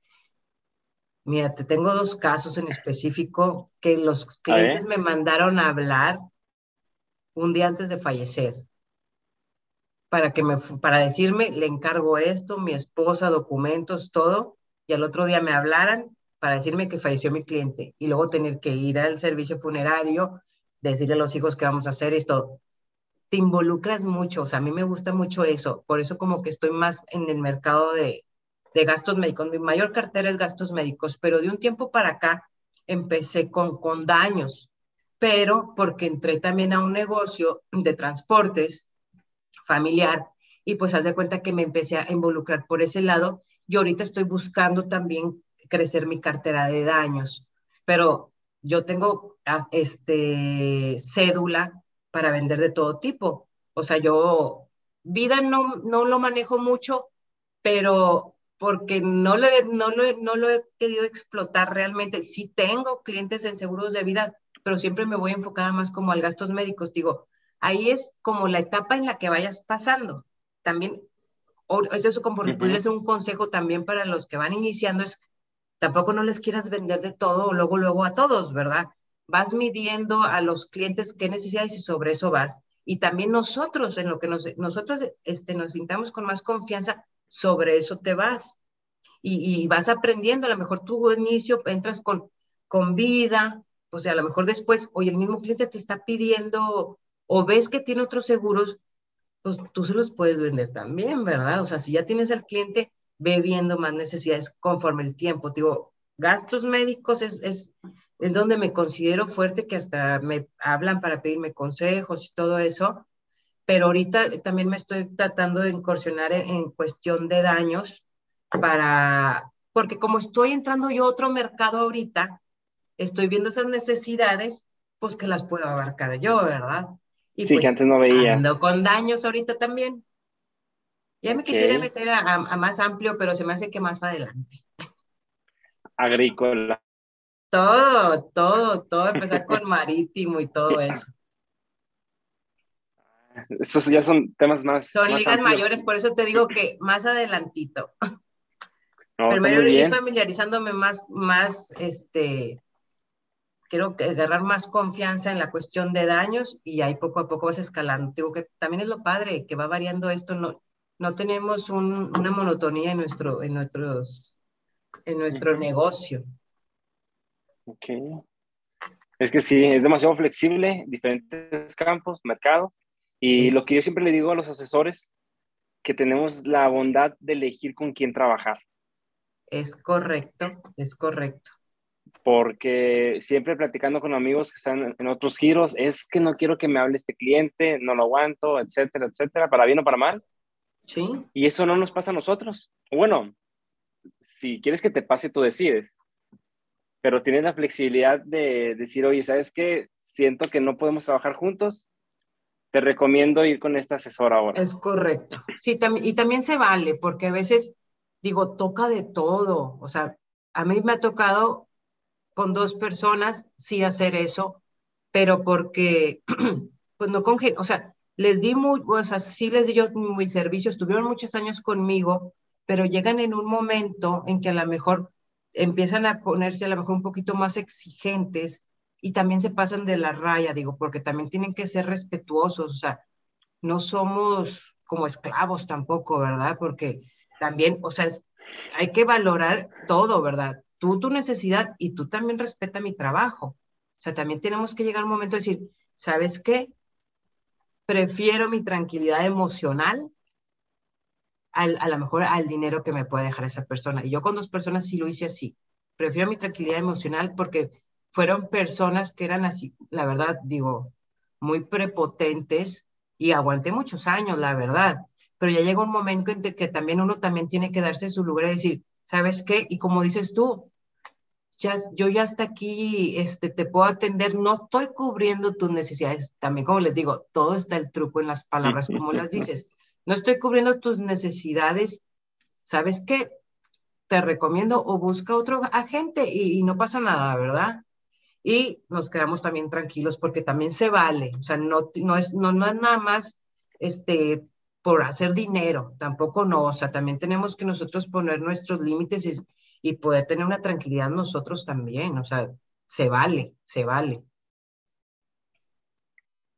Mira, te tengo dos casos en específico que los clientes me mandaron a hablar un día antes de fallecer para que me para decirme le encargo esto, mi esposa, documentos, todo, y al otro día me hablaran para decirme que falleció mi cliente y luego tener que ir al servicio funerario, decirle a los hijos que vamos a hacer esto. Te involucras mucho, o sea, a mí me gusta mucho eso, por eso como que estoy más en el mercado de, de gastos médicos. Mi mayor cartera es gastos médicos, pero de un tiempo para acá empecé con, con daños, pero porque entré también a un negocio de transportes familiar y pues haz de cuenta que me empecé a involucrar por ese lado y ahorita estoy buscando también crecer mi cartera de daños, pero yo tengo este cédula para vender de todo tipo. O sea, yo vida no, no lo manejo mucho, pero porque no lo, no, lo, no lo he querido explotar realmente. Sí tengo clientes en seguros de vida, pero siempre me voy enfocada más como al gastos médicos. Digo, ahí es como la etapa en la que vayas pasando. También, eso es como pudiera ser un consejo también para los que van iniciando, es tampoco no les quieras vender de todo o luego, luego a todos, ¿verdad? Vas midiendo a los clientes qué necesidades y sobre eso vas. Y también nosotros, en lo que nos, nosotros este, nos sintamos con más confianza, sobre eso te vas. Y, y vas aprendiendo, a lo mejor tú inicio entras con, con vida, o sea, a lo mejor después, oye, el mismo cliente te está pidiendo o ves que tiene otros seguros, pues tú se los puedes vender también, ¿verdad? O sea, si ya tienes al cliente, ve viendo más necesidades conforme el tiempo. Digo, gastos médicos es, es, es donde me considero fuerte, que hasta me hablan para pedirme consejos y todo eso, pero ahorita también me estoy tratando de incursionar en, en cuestión de daños para, porque como estoy entrando yo a otro mercado ahorita, estoy viendo esas necesidades, pues que las puedo abarcar yo, ¿verdad? Sí, que pues, antes no veía. Ando con daños ahorita también. Ya me quisiera meter a, más amplio, pero se me hace que más adelante. Agrícola. Todo, todo, todo, empezar con marítimo y todo eso. Esos ya son temas más. Son ligas mayores, por eso te digo que más adelantito. Primero ir familiarizándome más, más, este, quiero agarrar más confianza en la cuestión de daños y ahí poco a poco vas escalando. Digo que también es lo padre, que va variando esto, no, no tenemos una monotonía en nuestro, en nuestros, en nuestro negocio. Ok. Es que sí, es demasiado flexible, diferentes campos, mercados. Y lo que yo siempre le digo a los asesores, que tenemos la bondad de elegir con quién trabajar. Es correcto, es correcto porque siempre platicando con amigos que están en otros giros, es que no quiero que me hable este cliente, no lo aguanto, etcétera, etcétera, para bien o para mal. Sí. Y eso no nos pasa a nosotros. Bueno, si quieres que te pase, tú decides. Pero tienes la flexibilidad de decir, oye, ¿sabes qué? Siento que no podemos trabajar juntos. Te recomiendo ir con esta asesora ahora. Es correcto. Sí, y también se vale, porque a veces, digo, toca de todo. O sea, a mí me ha tocado con dos personas sí hacer eso, pero porque, pues no con, o sea, les di muy, o sea, sí les di yo mi servicio, estuvieron muchos años conmigo, pero llegan en un momento en que a lo mejor empiezan a ponerse a lo mejor un poquito más exigentes y también se pasan de la raya, digo, porque también tienen que ser respetuosos, o sea, no somos como esclavos tampoco, ¿verdad? Porque también, o sea, hay que valorar todo, ¿verdad? Tú tu necesidad y tú también respeta mi trabajo. O sea, también tenemos que llegar a un momento de decir, ¿sabes qué? Prefiero mi tranquilidad emocional al, a lo mejor al dinero que me puede dejar esa persona. Y yo con dos personas sí lo hice así. Prefiero mi tranquilidad emocional porque fueron personas que eran así, la verdad, digo, muy prepotentes y aguanté muchos años, la verdad. Pero ya llega un momento en que también uno también tiene que darse su lugar y decir, ¿sabes qué? Y como dices tú, ya, yo ya hasta aquí este, te puedo atender, no estoy cubriendo tus necesidades. También, como les digo, todo está el truco en las palabras, como las dices. No estoy cubriendo tus necesidades. ¿Sabes qué? Te recomiendo o busca otro agente y, y no pasa nada, ¿verdad? y nos quedamos también tranquilos porque también se vale, o sea, no, no, es, no, no es nada más este, por hacer dinero, tampoco no, o sea, también tenemos que nosotros poner nuestros límites y, y poder tener una tranquilidad nosotros también, o sea, se vale, se vale.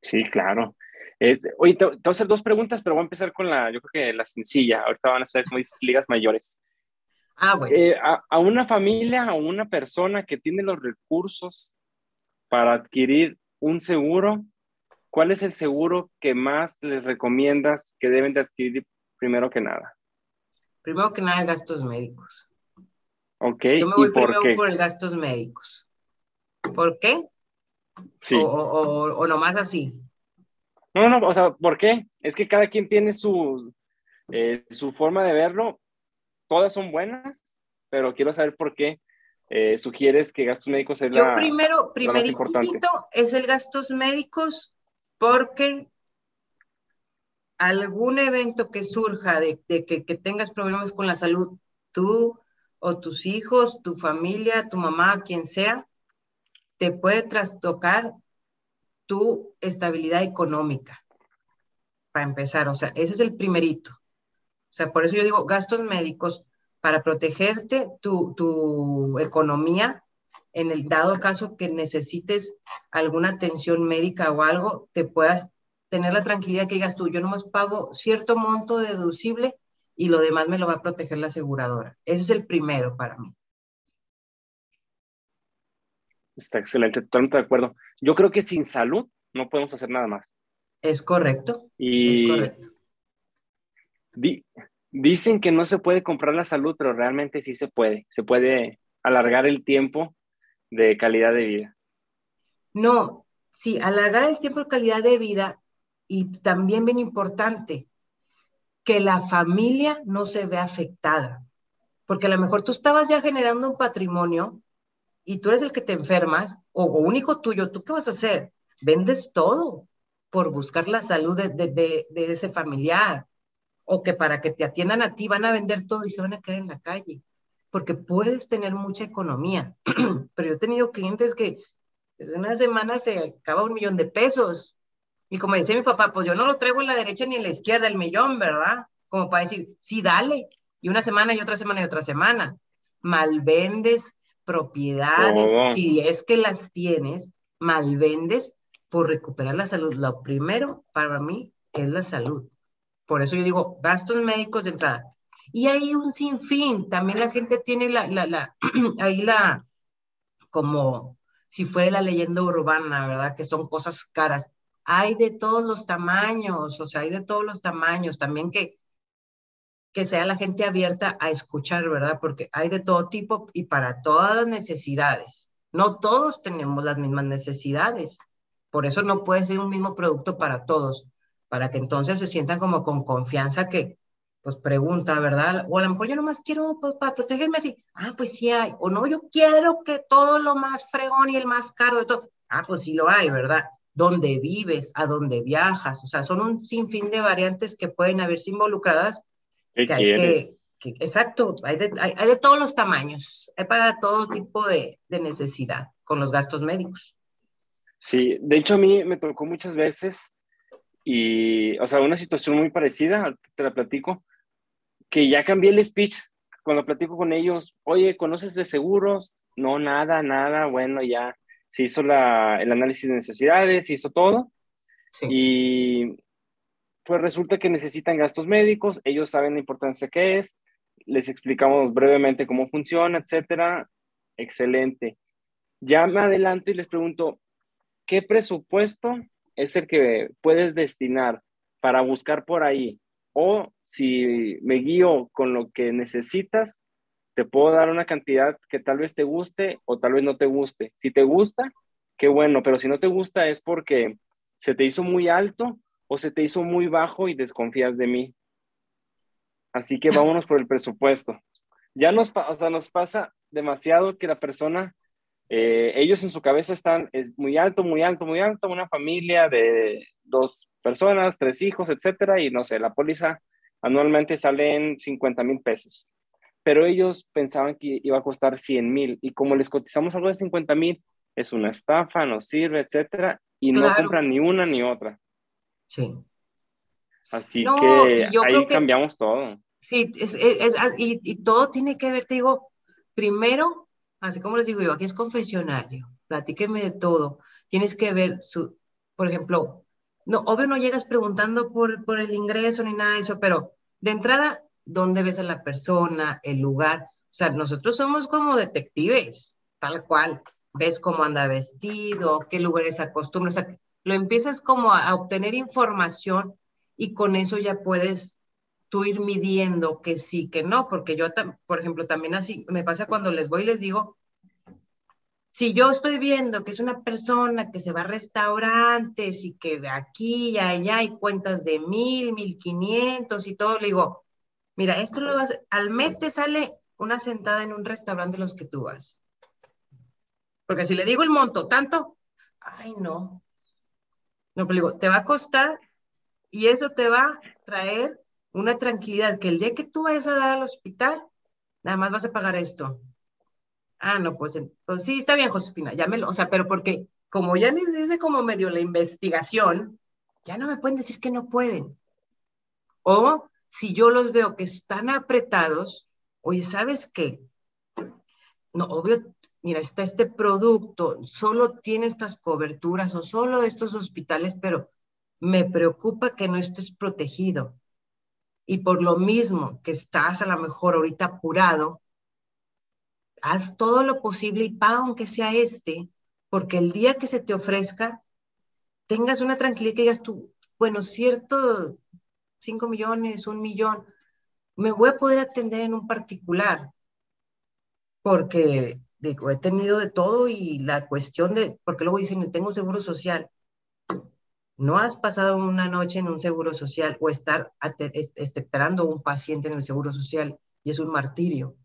Sí, claro. Este, oye, te, voy a hacer dos preguntas, pero voy a empezar con la, yo creo que la sencilla. Ahorita van a ser, como dices, ligas mayores. Ah, bueno. Eh, a, a, una familia, a una persona que tiene los recursos para adquirir un seguro, ¿cuál es el seguro que más les recomiendas que deben de adquirir primero que nada? Primero que nada, gastos médicos. Ok, Yo me voy ¿y por primero qué? por el gastos médicos. ¿Por qué? Sí. O, o, o, nomás así. No, no, o sea, ¿por qué? Es que cada quien tiene su, eh, su forma de verlo. Todas son buenas, pero quiero saber por qué eh, sugieres que gastos médicos es Yo la, primero, la más importante. es el gastos médicos porque algún evento que surja de, que, que, tengas problemas con la salud, tú o tus hijos, tu familia, tu mamá, quien sea, te puede trastocar tu estabilidad económica, para empezar. O sea, ese es el primerito. O sea, por eso yo digo gastos médicos para protegerte tu, tu economía en el dado caso que necesites alguna atención médica o algo, te puedas tener la tranquilidad que digas tú, yo nomás pago cierto monto deducible y lo demás me lo va a proteger la aseguradora. Ese es el primero para mí. Está excelente, totalmente de acuerdo. Yo creo que sin salud no podemos hacer nada más. Es correcto. Y es correcto. Di, dicen que no se puede comprar la salud, pero realmente sí se puede. Se puede alargar el tiempo de calidad de vida. No, sí, alargar el tiempo de calidad de vida y también bien importante, que la familia no se vea afectada. Porque a lo mejor tú estabas ya generando un patrimonio y tú eres el que te enfermas, o, un hijo tuyo, ¿tú qué vas a hacer? Vendes todo por buscar la salud de, de, de, de ese familiar. O que para que te atiendan a ti van a vender todo y se van a quedar en la calle porque puedes tener mucha economía, pero yo he tenido clientes que en una semana se acaba un millón de pesos. Y como decía mi papá, pues yo no lo traigo en la derecha ni en la izquierda el millón, ¿verdad? Como para decir, sí, dale. Y una semana y otra semana y otra semana. Malvendes propiedades, Oh. si es que las tienes, malvendes por recuperar la salud. Lo primero para mí es la salud. Por eso yo digo, gastos médicos de entrada. Y hay un sinfín, también la gente tiene la, la, la, ahí la, como si fuera la leyenda urbana, ¿verdad? Que son cosas caras. Hay de todos los tamaños, o sea, hay de todos los tamaños, también que, que sea la gente abierta a escuchar, ¿verdad? Porque hay de todo tipo y para todas las necesidades. No todos tenemos las mismas necesidades. Por eso no puede ser un mismo producto para todos, para que entonces se sientan como con confianza que, pues pregunta, ¿verdad? O a lo mejor yo nomás quiero pues, para protegerme así, ah, pues sí hay, o no, yo quiero que todo lo más fregón y el más caro de todo, ah, pues sí lo hay, ¿verdad? ¿Dónde vives? ¿A dónde viajas? O sea, son un sinfín de variantes que pueden haberse involucradas. ¿Qué que quieres? que, que, exacto, hay de, hay, hay de, todos los tamaños, hay para todo tipo de, de necesidad con los gastos médicos. Sí, de hecho a mí me tocó muchas veces y, o sea, una situación muy parecida, te la platico, que ya cambié el speech cuando platico con ellos, oye, ¿conoces de seguros? No, nada, nada, bueno, ya se hizo la, el análisis de necesidades, se hizo todo. Y pues resulta que necesitan gastos médicos, ellos saben la importancia que es, les explicamos brevemente cómo funciona, etcétera. Excelente. Ya me adelanto y les pregunto, ¿qué presupuesto es el que puedes destinar para buscar por ahí? O si me guío con lo que necesitas, te puedo dar una cantidad que tal vez te guste o tal vez no te guste. Si te gusta, qué bueno, pero si no te gusta es porque se te hizo muy alto o se te hizo muy bajo y desconfías de mí. Así que vámonos por el presupuesto. Ya nos, o nos pasa demasiado que la persona, eh, ellos en su cabeza están, es muy alto, muy alto, muy alto, una familia de dos personas, tres hijos, etcétera, y no sé, la póliza anualmente sale en 50 mil pesos pero ellos pensaban que iba a costar 100 mil y como les cotizamos algo de 50 mil, es una estafa, no sirve, etcétera, y no compran ni una ni otra. Sí. Así que ahí cambiamos todo. Sí, es, es, y, y, todo tiene que ver, te digo, primero, así como les digo yo, aquí es confesionario, platíqueme de todo. Tienes que ver su, por ejemplo, no, obvio no llegas preguntando por, por el ingreso ni nada de eso, pero de entrada dónde ves a la persona, el lugar. O sea, nosotros somos como detectives, tal cual. Ves cómo anda vestido, qué lugares acostumbra. O sea, lo empiezas como a, obtener información y con eso ya puedes tú ir midiendo que sí, que no, porque yo, por ejemplo, también así me pasa cuando les voy y les digo, si yo estoy viendo que es una persona que se va a restaurantes y que aquí y allá hay cuentas de mil, mil quinientos y todo, le digo, Mira, esto lo vas, al mes te sale una sentada en un restaurante de los que tú vas. Porque si le digo el monto, tanto, ay, no. No, pero digo, te va a costar y eso te va a traer una tranquilidad que el día que tú vayas a dar al hospital, nada más vas a pagar esto. Ah, no, pues, pues sí, está bien, Josefina, llámelo. O sea, pero porque como ya les dice como medio la investigación, ya no me pueden decir que no pueden. O si yo los veo que están apretados, oye, ¿sabes qué? No, obvio, mira, está este producto, solo tiene estas coberturas o solo estos hospitales, pero me preocupa que no estés protegido. Y por lo mismo que estás a lo mejor ahorita apurado, haz todo lo posible y paga aunque sea este, porque el día que se te ofrezca, tengas una tranquilidad que digas tú, bueno, cierto, 5 millones, un millón, me voy a poder atender en un particular, porque he tenido de todo y la cuestión de, porque luego dicen, tengo seguro social. No has pasado una noche en un seguro social o estar esperando un paciente en el seguro social y es un martirio. O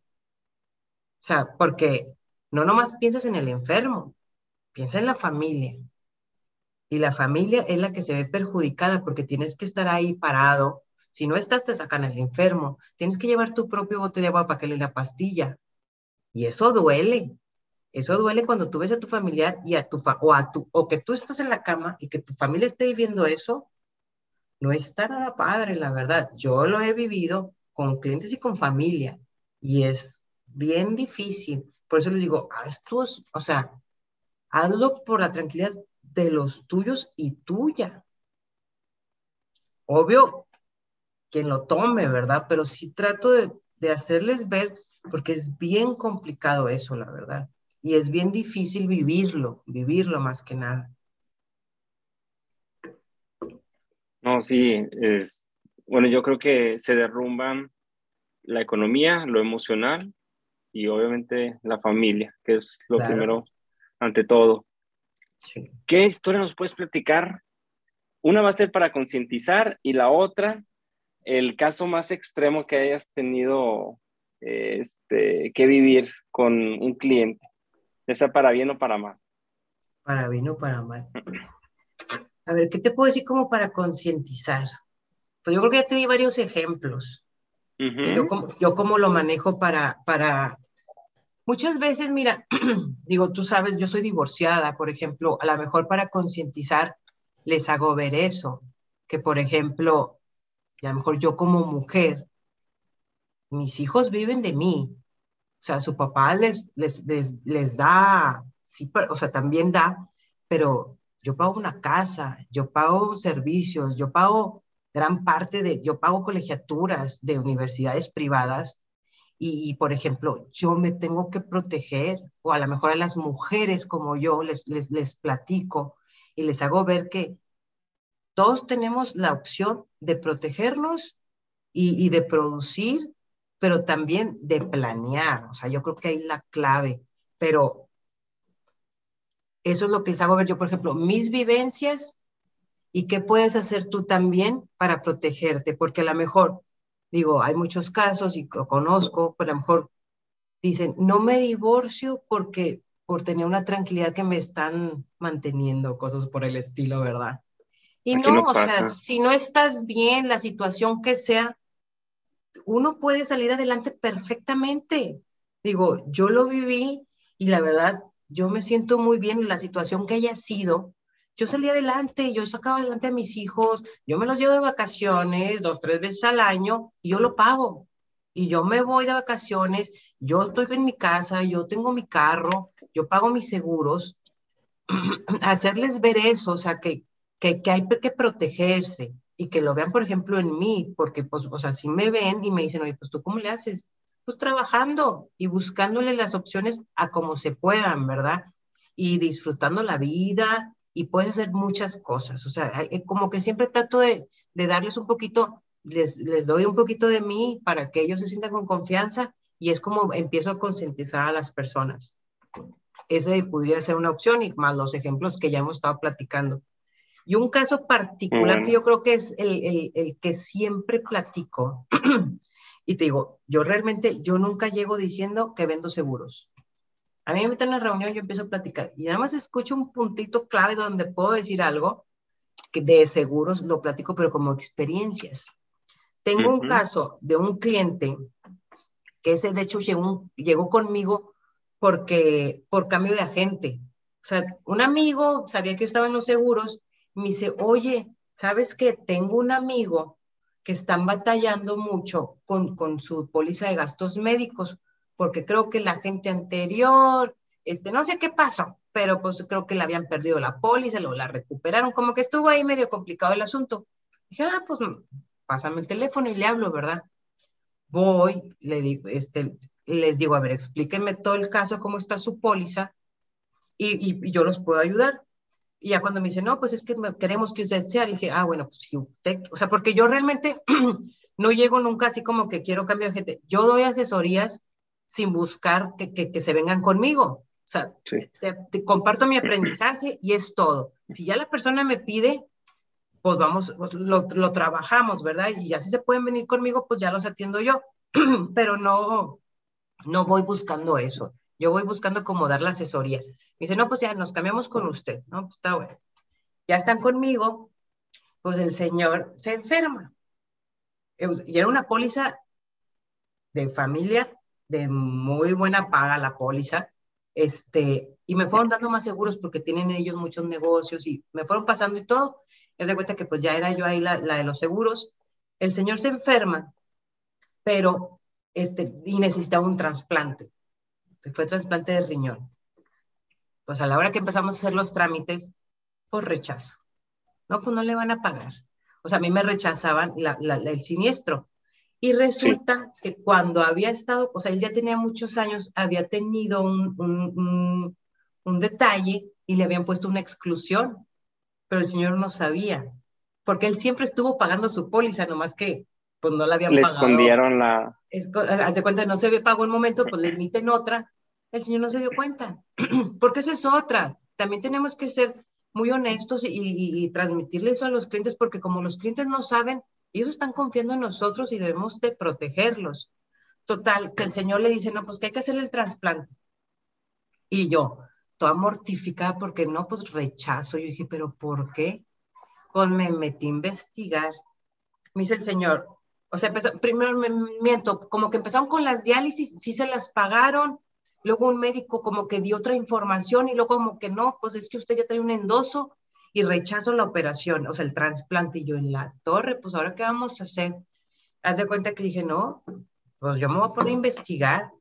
sea, porque no nomás piensas en el enfermo, piensa en la familia. Y la familia es la que se ve perjudicada porque tienes que estar ahí parado. Si no estás, te sacan al enfermo. Tienes que llevar tu propio bote de agua para que le la pastilla. Y eso duele. Eso duele cuando tú ves a tu familiar y a tu o a tu o que tú estás en la cama y que tu familia esté viviendo eso. No está nada padre, la verdad. Yo lo he vivido con clientes y con familia y es bien difícil. Por eso les digo, haz tus, o sea, hazlo por la tranquilidad de los tuyos y tuya. Obvio, quien lo tome, ¿verdad? Pero sí trato de, hacerles ver, porque es bien complicado eso, la verdad. Y es bien difícil vivirlo, vivirlo más que nada. No, sí, es, bueno, yo creo que se derrumban la economía, lo emocional y obviamente la familia, que es lo primero ante todo. ¿Qué historia nos puedes platicar? Una va a ser para concientizar y la otra, el caso más extremo que hayas tenido este, que vivir con un cliente, ya sea para bien o para mal. Para bien o para mal. A ver, ¿qué te puedo decir como para concientizar? Pues yo creo que ya te di varios ejemplos. yo, como, yo como lo manejo para, para Muchas veces, mira, digo, tú sabes, yo soy divorciada, por ejemplo, a lo mejor para concientizar les hago ver eso, que por ejemplo, a lo mejor yo como mujer, mis hijos viven de mí, sea, su papá les, les, les, da sí, o sea, también da, pero yo pago una casa, yo pago servicios, yo pago gran parte de, yo pago colegiaturas de universidades privadas y, por ejemplo, yo me tengo que proteger, o a lo mejor a las mujeres como yo les, les, les platico y les hago ver que todos tenemos la opción de protegernos y, y de producir, pero también de planear. O sea, yo creo que ahí la clave, pero eso es lo que les hago ver yo, por ejemplo, mis vivencias y qué puedes hacer tú también para protegerte, porque a lo mejor Digo, hay muchos casos y lo conozco, pero a lo mejor dicen, no me divorcio porque por tener una tranquilidad que me están manteniendo, cosas por el estilo, ¿verdad? Y no, o sea, si no estás bien, la situación que sea, uno puede salir adelante perfectamente. Digo, yo lo viví y la verdad, yo me siento muy bien en la situación que haya sido, yo salí adelante, yo sacaba adelante a mis hijos, yo me los llevo de vacaciones dos, tres veces al año y yo lo pago. Y yo me voy de vacaciones, yo estoy en mi casa, yo tengo mi carro, yo pago mis seguros. Hacerles ver eso, o sea, que, que, que hay que protegerse y que lo vean, por ejemplo, en mí, porque, pues, o sea, si me ven y me dicen, oye, pues tú cómo le haces? Pues trabajando y buscándole las opciones a como se puedan, ¿verdad? Y disfrutando la vida y puedes hacer muchas cosas. O sea, como que siempre trato de, de darles un poquito, les, les, doy un poquito de mí para que ellos se sientan con confianza y es como empiezo a concientizar a las personas. Ese podría ser una opción y más los ejemplos que ya hemos estado platicando. Y un caso particular que yo creo que es el, el, el que siempre platico, y te digo, yo realmente, yo nunca llego diciendo que vendo seguros. A mí me meten en la reunión, yo empiezo a platicar y nada más escucho un puntito clave donde puedo decir algo que de seguros lo platico, pero como experiencias. Tengo un caso de un cliente que ese de hecho llegó, llegó conmigo porque por cambio de agente. O sea, un amigo sabía que yo estaba en los seguros me dice, oye, ¿sabes qué? Tengo un amigo que están batallando mucho con, con su póliza de gastos médicos porque creo que la gente anterior, este, no sé qué pasó, pero pues creo que le habían perdido la póliza, la recuperaron, como que estuvo ahí medio complicado el asunto. Dije, ah, pues pásame el teléfono y le hablo, ¿verdad? Voy, le digo, este, les digo, a ver, explíquenme todo el caso, cómo está su póliza, y, y, yo los puedo ayudar. Y ya cuando me dice, no, pues es que queremos que usted sea, dije, ah, bueno, pues si usted, o sea, porque yo realmente no llego nunca así como que quiero cambiar de gente. Yo doy asesorías sin buscar que, que, se vengan conmigo. O sea, te, comparto mi aprendizaje y es todo. Si ya la persona me pide, pues vamos, pues lo, lo, trabajamos, ¿verdad? Y así se pueden venir conmigo, pues ya los atiendo yo. Pero no, no voy buscando eso. Yo voy buscando como dar la asesoría. Me dice, no, pues ya nos cambiamos con usted, ¿no? Pues está bueno. Ya están conmigo, pues el señor se enferma. Y era una póliza de familia de muy buena paga la póliza, este, y me fueron dando más seguros porque tienen ellos muchos negocios y me fueron pasando y todo. Es de cuenta que pues ya era yo ahí la, la de los seguros. El señor se enferma, pero este, y necesitaba un trasplante. Se fue trasplante de riñón. Pues a la hora que empezamos a hacer los trámites, pues rechazo. No, pues no le van a pagar. O sea, a mí me rechazaban la, la, el siniestro. Y resulta que cuando había estado, o sea, él ya tenía muchos años, había tenido un, un, un, detalle y le habían puesto una exclusión, pero el señor no sabía, porque él siempre estuvo pagando su póliza, nomás que pues no la habían le pagado. Le escondieron la... Hace cuenta, no se pagado un momento, pues le emiten otra, el señor no se dio cuenta, porque esa es otra. También tenemos que ser muy honestos y, y, transmitirle eso a los clientes, porque como los clientes no saben, ellos están confiando en nosotros y debemos de protegerlos. Total, que el Señor le dice, no, pues que hay que hacer el trasplante. Y yo, toda mortificada porque no, pues rechazo. Yo dije, pero ¿por qué? Pues me metí a investigar. Me dice el Señor, o sea, primero me miento, como que empezaron con las diálisis, sí se las pagaron, luego un médico como que dio otra información y luego como que no, pues es que usted ya trae un endoso y rechazo la operación, o sea, el trasplante. Y yo en la torre, pues ahora qué vamos a hacer? Haz de cuenta que dije, no, pues yo me voy a poner a investigar.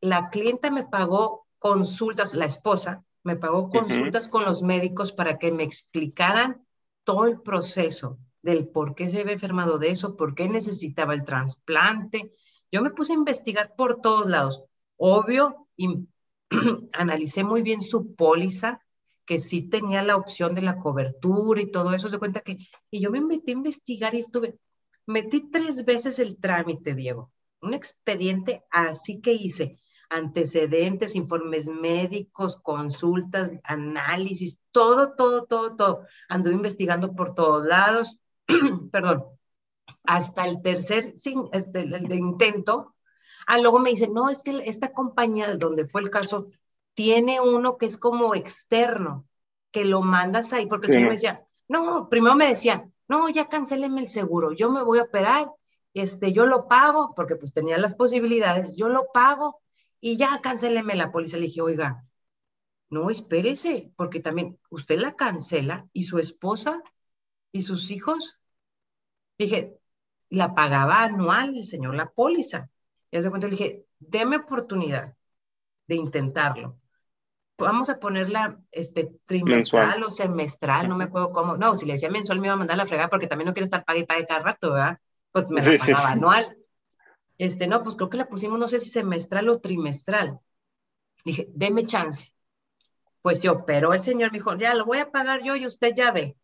La clienta me pagó consultas, la esposa me pagó consultas con los médicos para que me explicaran todo el proceso del por qué se había enfermado de eso, por qué necesitaba el trasplante. Yo me puse a investigar por todos lados. Obvio, y analicé muy bien su póliza, que sí tenía la opción de la cobertura y todo eso. Se cuenta que, y yo me metí a investigar y estuve, metí tres veces el trámite, Diego. Un expediente así que hice antecedentes, informes médicos, consultas, análisis, todo, todo, todo, todo. Anduve investigando por todos lados, perdón, hasta el tercer este, el de intento. Ah, luego me dice, no, es que esta compañía donde fue el caso tiene uno que es como externo, que lo mandas ahí, porque el señor me decía, no, primero me decía, no, ya cancéleme el seguro, yo me voy a operar, este, yo lo pago, porque pues tenía las posibilidades, yo lo pago, y ya cancéleme la póliza. Le dije, oiga, no, espérese, porque también usted la cancela y su esposa y sus hijos. dije, la pagaba anual el señor la póliza. Y hace cuenta, le dije, deme oportunidad de intentarlo. Vamos a ponerla este, trimestral o semestral, no me acuerdo cómo. No, si le decía mensual me iba a mandar la fregada porque también no quiere estar pague y pague cada rato, ¿verdad? Pues me la pagaba anual. Este, no, pues creo que la pusimos, no sé si semestral o trimestral. Dije, deme chance. Pues se operó el señor, me dijo, ya lo voy a pagar yo y usted ya ve.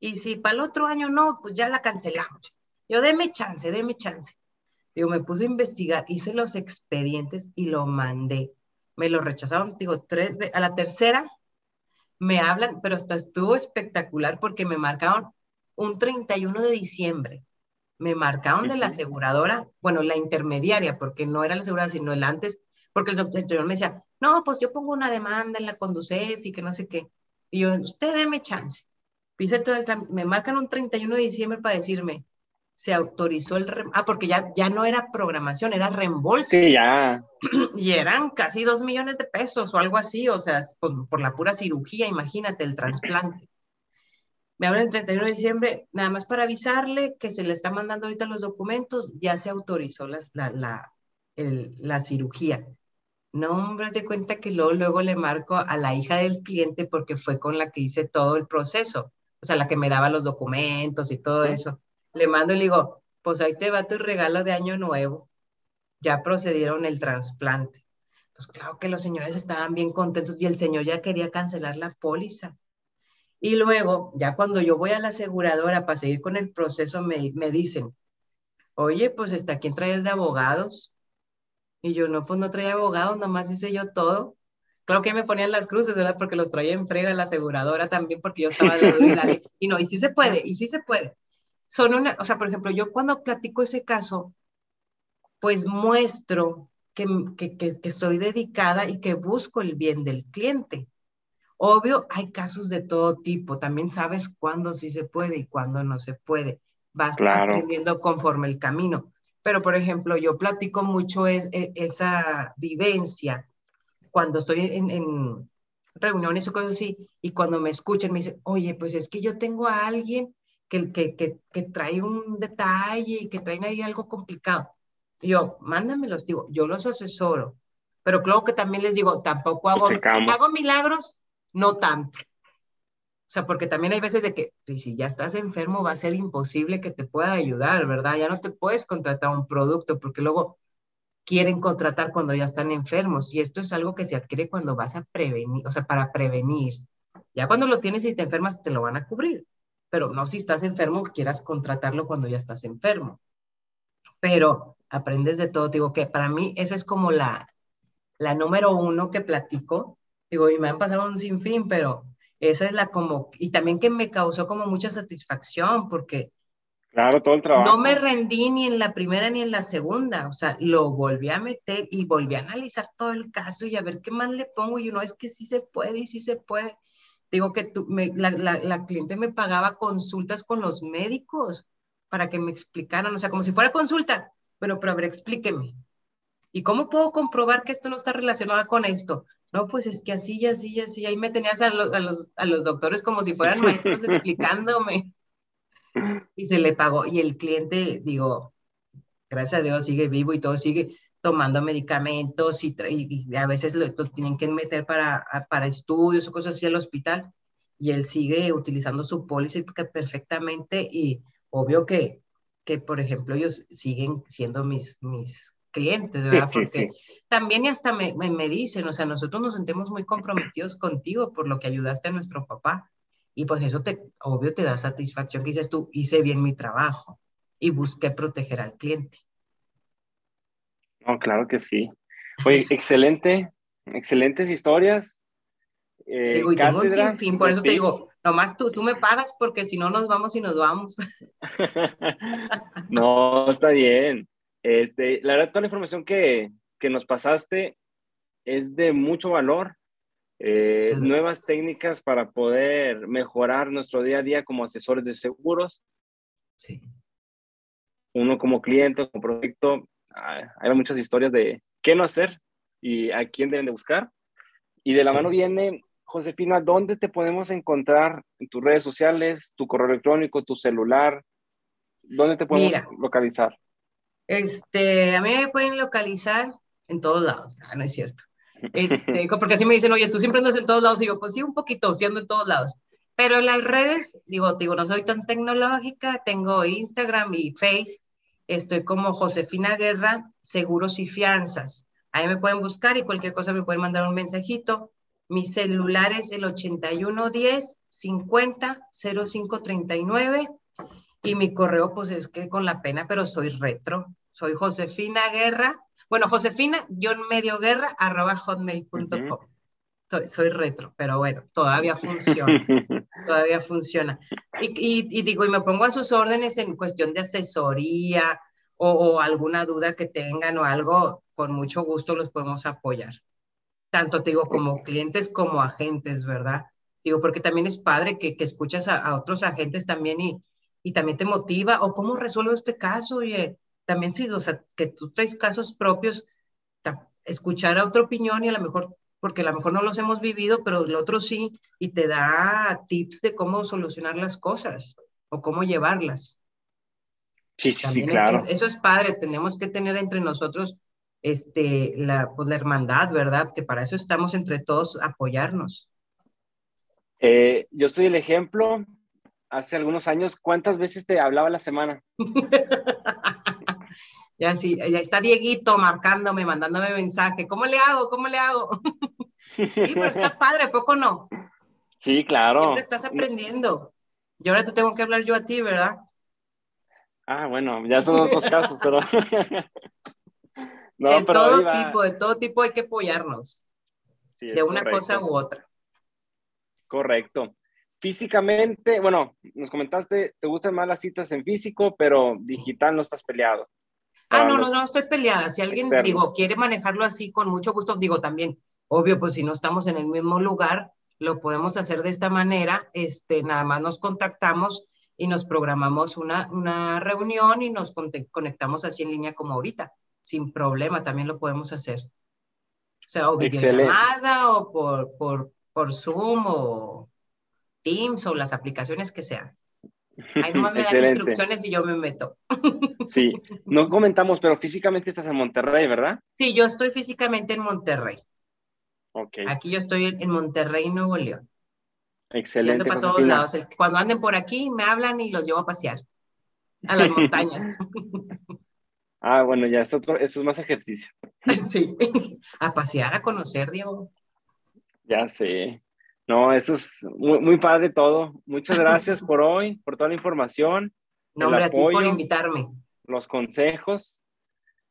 Y si para el otro año no, pues ya la cancelamos. Yo, deme chance, deme chance. Digo, me puse a investigar, hice los expedientes y lo mandé. Me lo rechazaron, digo, tres veces. A la tercera me hablan, pero hasta estuvo espectacular porque me marcaron un 31 de diciembre me marcaron de la aseguradora, bueno, la intermediaria, porque no era la aseguradora, sino el antes, porque el doctor me decía, no, pues yo pongo una demanda en la Conducef y que no sé qué. Y yo, usted déme chance. me marcan un 31 de diciembre para decirme, se autorizó el, ah, porque ya, ya no era programación, era reembolso. Sí, ya. Y eran casi dos millones de pesos o algo así, o sea, por, por la pura cirugía, imagínate, el trasplante me hablan el 31 de diciembre, nada más para avisarle que se le está mandando ahorita los documentos, ya se autorizó la, la, la cirugía. No, hombre, se cuenta que luego, luego le marco a la hija del cliente porque fue con la que hice todo el proceso, o sea, la que me daba los documentos y todo eso. Le mando y le digo, pues ahí te va tu regalo de año nuevo. Ya procedieron el trasplante. Pues claro que los señores estaban bien contentos y el señor ya quería cancelar la póliza. Y luego, ya cuando yo voy a la aseguradora para seguir con el proceso, me, me dicen, oye, pues está, ¿quién traes de abogados? Y yo, no, pues no traía abogados, nomás hice yo todo. Creo que me ponían las cruces, ¿verdad? Porque los traía en frega la aseguradora también, porque yo estaba de y dale. Y no, y sí se puede, y sí se puede. Son una, o sea, por ejemplo, yo cuando platico ese caso, pues muestro que, que, que, que estoy dedicada y que busco el bien del cliente. Obvio, hay casos de todo tipo. También sabes cuándo sí se puede y cuándo no se puede. Vas aprendiendo conforme el camino. Pero, por ejemplo, yo platico mucho es, e, esa vivencia cuando estoy en, reuniones o cosas así, y cuando me escuchan me dicen, oye, pues es que yo tengo a alguien que, que, que, que trae un detalle y que trae ahí algo complicado. yo, mándamelos, digo, yo los asesoro, pero claro que también les digo, tampoco hago, hago milagros, no tanto. O sea, porque también hay veces de que pues, si ya estás enfermo va a ser imposible que te pueda ayudar, ¿verdad? Ya no te puedes contratar un producto porque luego quieren contratar cuando ya están enfermos y esto es algo que se adquiere cuando vas a prevenir, o sea, para prevenir. Ya cuando lo tienes y te enfermas te lo van a cubrir, pero no si estás enfermo quieras contratarlo cuando ya estás enfermo. Pero aprendes de todo, digo que para mí esa es como la, la número uno que platico Digo, y me han pasado un sinfín, pero esa es la como, y también que me causó como mucha satisfacción, porque Claro, todo el trabajo. No me rendí ni en la primera ni en la segunda, o sea, lo volví a meter y volví a analizar todo el caso y a ver qué más le pongo. Y uno es que sí se puede y sí se puede. Digo que tú, me, la, la, la, cliente me pagaba consultas con los médicos para que me explicaran, o sea, como si fuera consulta. Bueno, pero a ver, explíqueme. ¿Y cómo puedo comprobar que esto no está relacionado con esto? No, pues es que así así así. Ahí me tenías a, los, a, los, a los doctores como si fueran maestros explicándome. Y se le pagó. Y el cliente, digo, gracias a Dios sigue vivo y todo sigue, tomando medicamentos y, a veces lo, tienen que meter para, para estudios o cosas así al hospital y él sigue utilizando su póliza perfectamente y obvio que, que, por ejemplo, ellos siguen siendo mis, mis clientes, ¿verdad? Porque también hasta me, me, dicen, o sea, nosotros nos sentimos muy comprometidos contigo por lo que ayudaste a nuestro papá. Y pues eso te, obvio, te da satisfacción que dices tú, hice bien mi trabajo y busqué proteger al cliente. No, claro que sí. Oye, excelente, excelentes historias. Eh, digo, tengo un sinfín, por eso te digo, nomás tú, tú me paras porque si no nos vamos y nos vamos. no, está bien. Este, la verdad, toda la información que, que nos pasaste es de mucho valor. Eh, nuevas técnicas para poder mejorar nuestro día a día como asesores de seguros. Sí. Uno como cliente, como proyecto, hay muchas historias de qué no hacer y a quién deben de buscar. Y de la mano viene, Josefina, ¿dónde te podemos encontrar en tus redes sociales, tu correo electrónico, tu celular? ¿Dónde te podemos localizar? Este, a mí me pueden localizar en todos lados, no, no es cierto. Este, porque así me dicen, oye, tú siempre andas en todos lados. Y yo, pues sí, un poquito, siendo en todos lados. Pero en las redes, digo, digo, no soy tan tecnológica, tengo Instagram y Face, estoy como Josefina Guerra, Seguros y Fianzas. Ahí me pueden buscar y cualquier cosa me pueden mandar un mensajito. Mi celular es el 8110 50 0539 y mi correo pues es que con la pena, pero soy retro. Soy Josefina Guerra bueno, Josefina, John Medio Guerra, arroba hotmail.com. soy, retro, pero bueno, todavía funciona. todavía funciona. Y, digo, y me pongo a sus órdenes en cuestión de asesoría o, alguna duda que tengan o algo, con mucho gusto los podemos apoyar. Tanto te digo como clientes como agentes, ¿verdad? Digo, porque también es padre que, escuchas a, otros agentes también y, y también te motiva, o cómo resuelvo este caso, oye, también sí, o sea, que tú traes casos propios, escuchar a otra opinión y a lo mejor, porque a lo mejor no los hemos vivido, pero el otro sí, y te da tips de cómo solucionar las cosas o cómo llevarlas. Sí, sí, sí, claro. eso es padre, tenemos que tener entre nosotros este, la, pues, la hermandad, ¿verdad? Que para eso estamos entre todos, apoyarnos. Eh, yo soy el ejemplo. Hace algunos años, ¿cuántas veces te hablaba la semana? Ya sí, ya está Dieguito marcándome, mandándome mensaje. ¿Cómo le hago? ¿Cómo le hago? sí, pero está padre, ¿poco no? Sí, claro. Siempre estás aprendiendo. Y ahora te tengo que hablar yo a ti, ¿verdad? Ah, bueno, ya son otros casos, pero. no, de todo tipo, de todo tipo hay que apoyarnos. de una cosa u otra. Correcto. Físicamente, bueno, nos comentaste, te gustan más las citas en físico, pero digital no estás peleado. Ah, no, no, no estoy peleada. Si alguien, digo, quiere manejarlo así con mucho gusto, digo también, obvio, pues si no estamos en el mismo lugar, lo podemos hacer de esta manera, este, nada más nos contactamos y nos programamos una, una reunión y nos conectamos así en línea como ahorita, sin problema, también lo podemos hacer. O sea, o videollamada o por, por, por Zoom o Teams o las aplicaciones que sean. Ahí nomás me dan instrucciones y yo me meto. Sí, no comentamos, pero físicamente estás en Monterrey, ¿verdad? Sí, yo estoy físicamente en Monterrey. Ok. Aquí yo estoy en Monterrey, Nuevo León. Excelente. Para todos lados. Cuando anden por aquí, me hablan y los llevo a pasear a las montañas. Ah, bueno, ya es otro, eso es más ejercicio. Sí, a pasear, a conocer, Diego. Ya sé. No, eso es muy, padre todo. Muchas gracias por hoy, por toda la información. No, hombre, a ti por invitarme. Los consejos.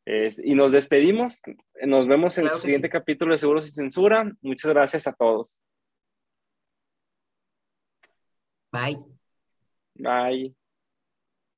y nos despedimos. Nos vemos en el siguiente capítulo de Seguros y Censura. Muchas gracias a todos. Bye. Bye.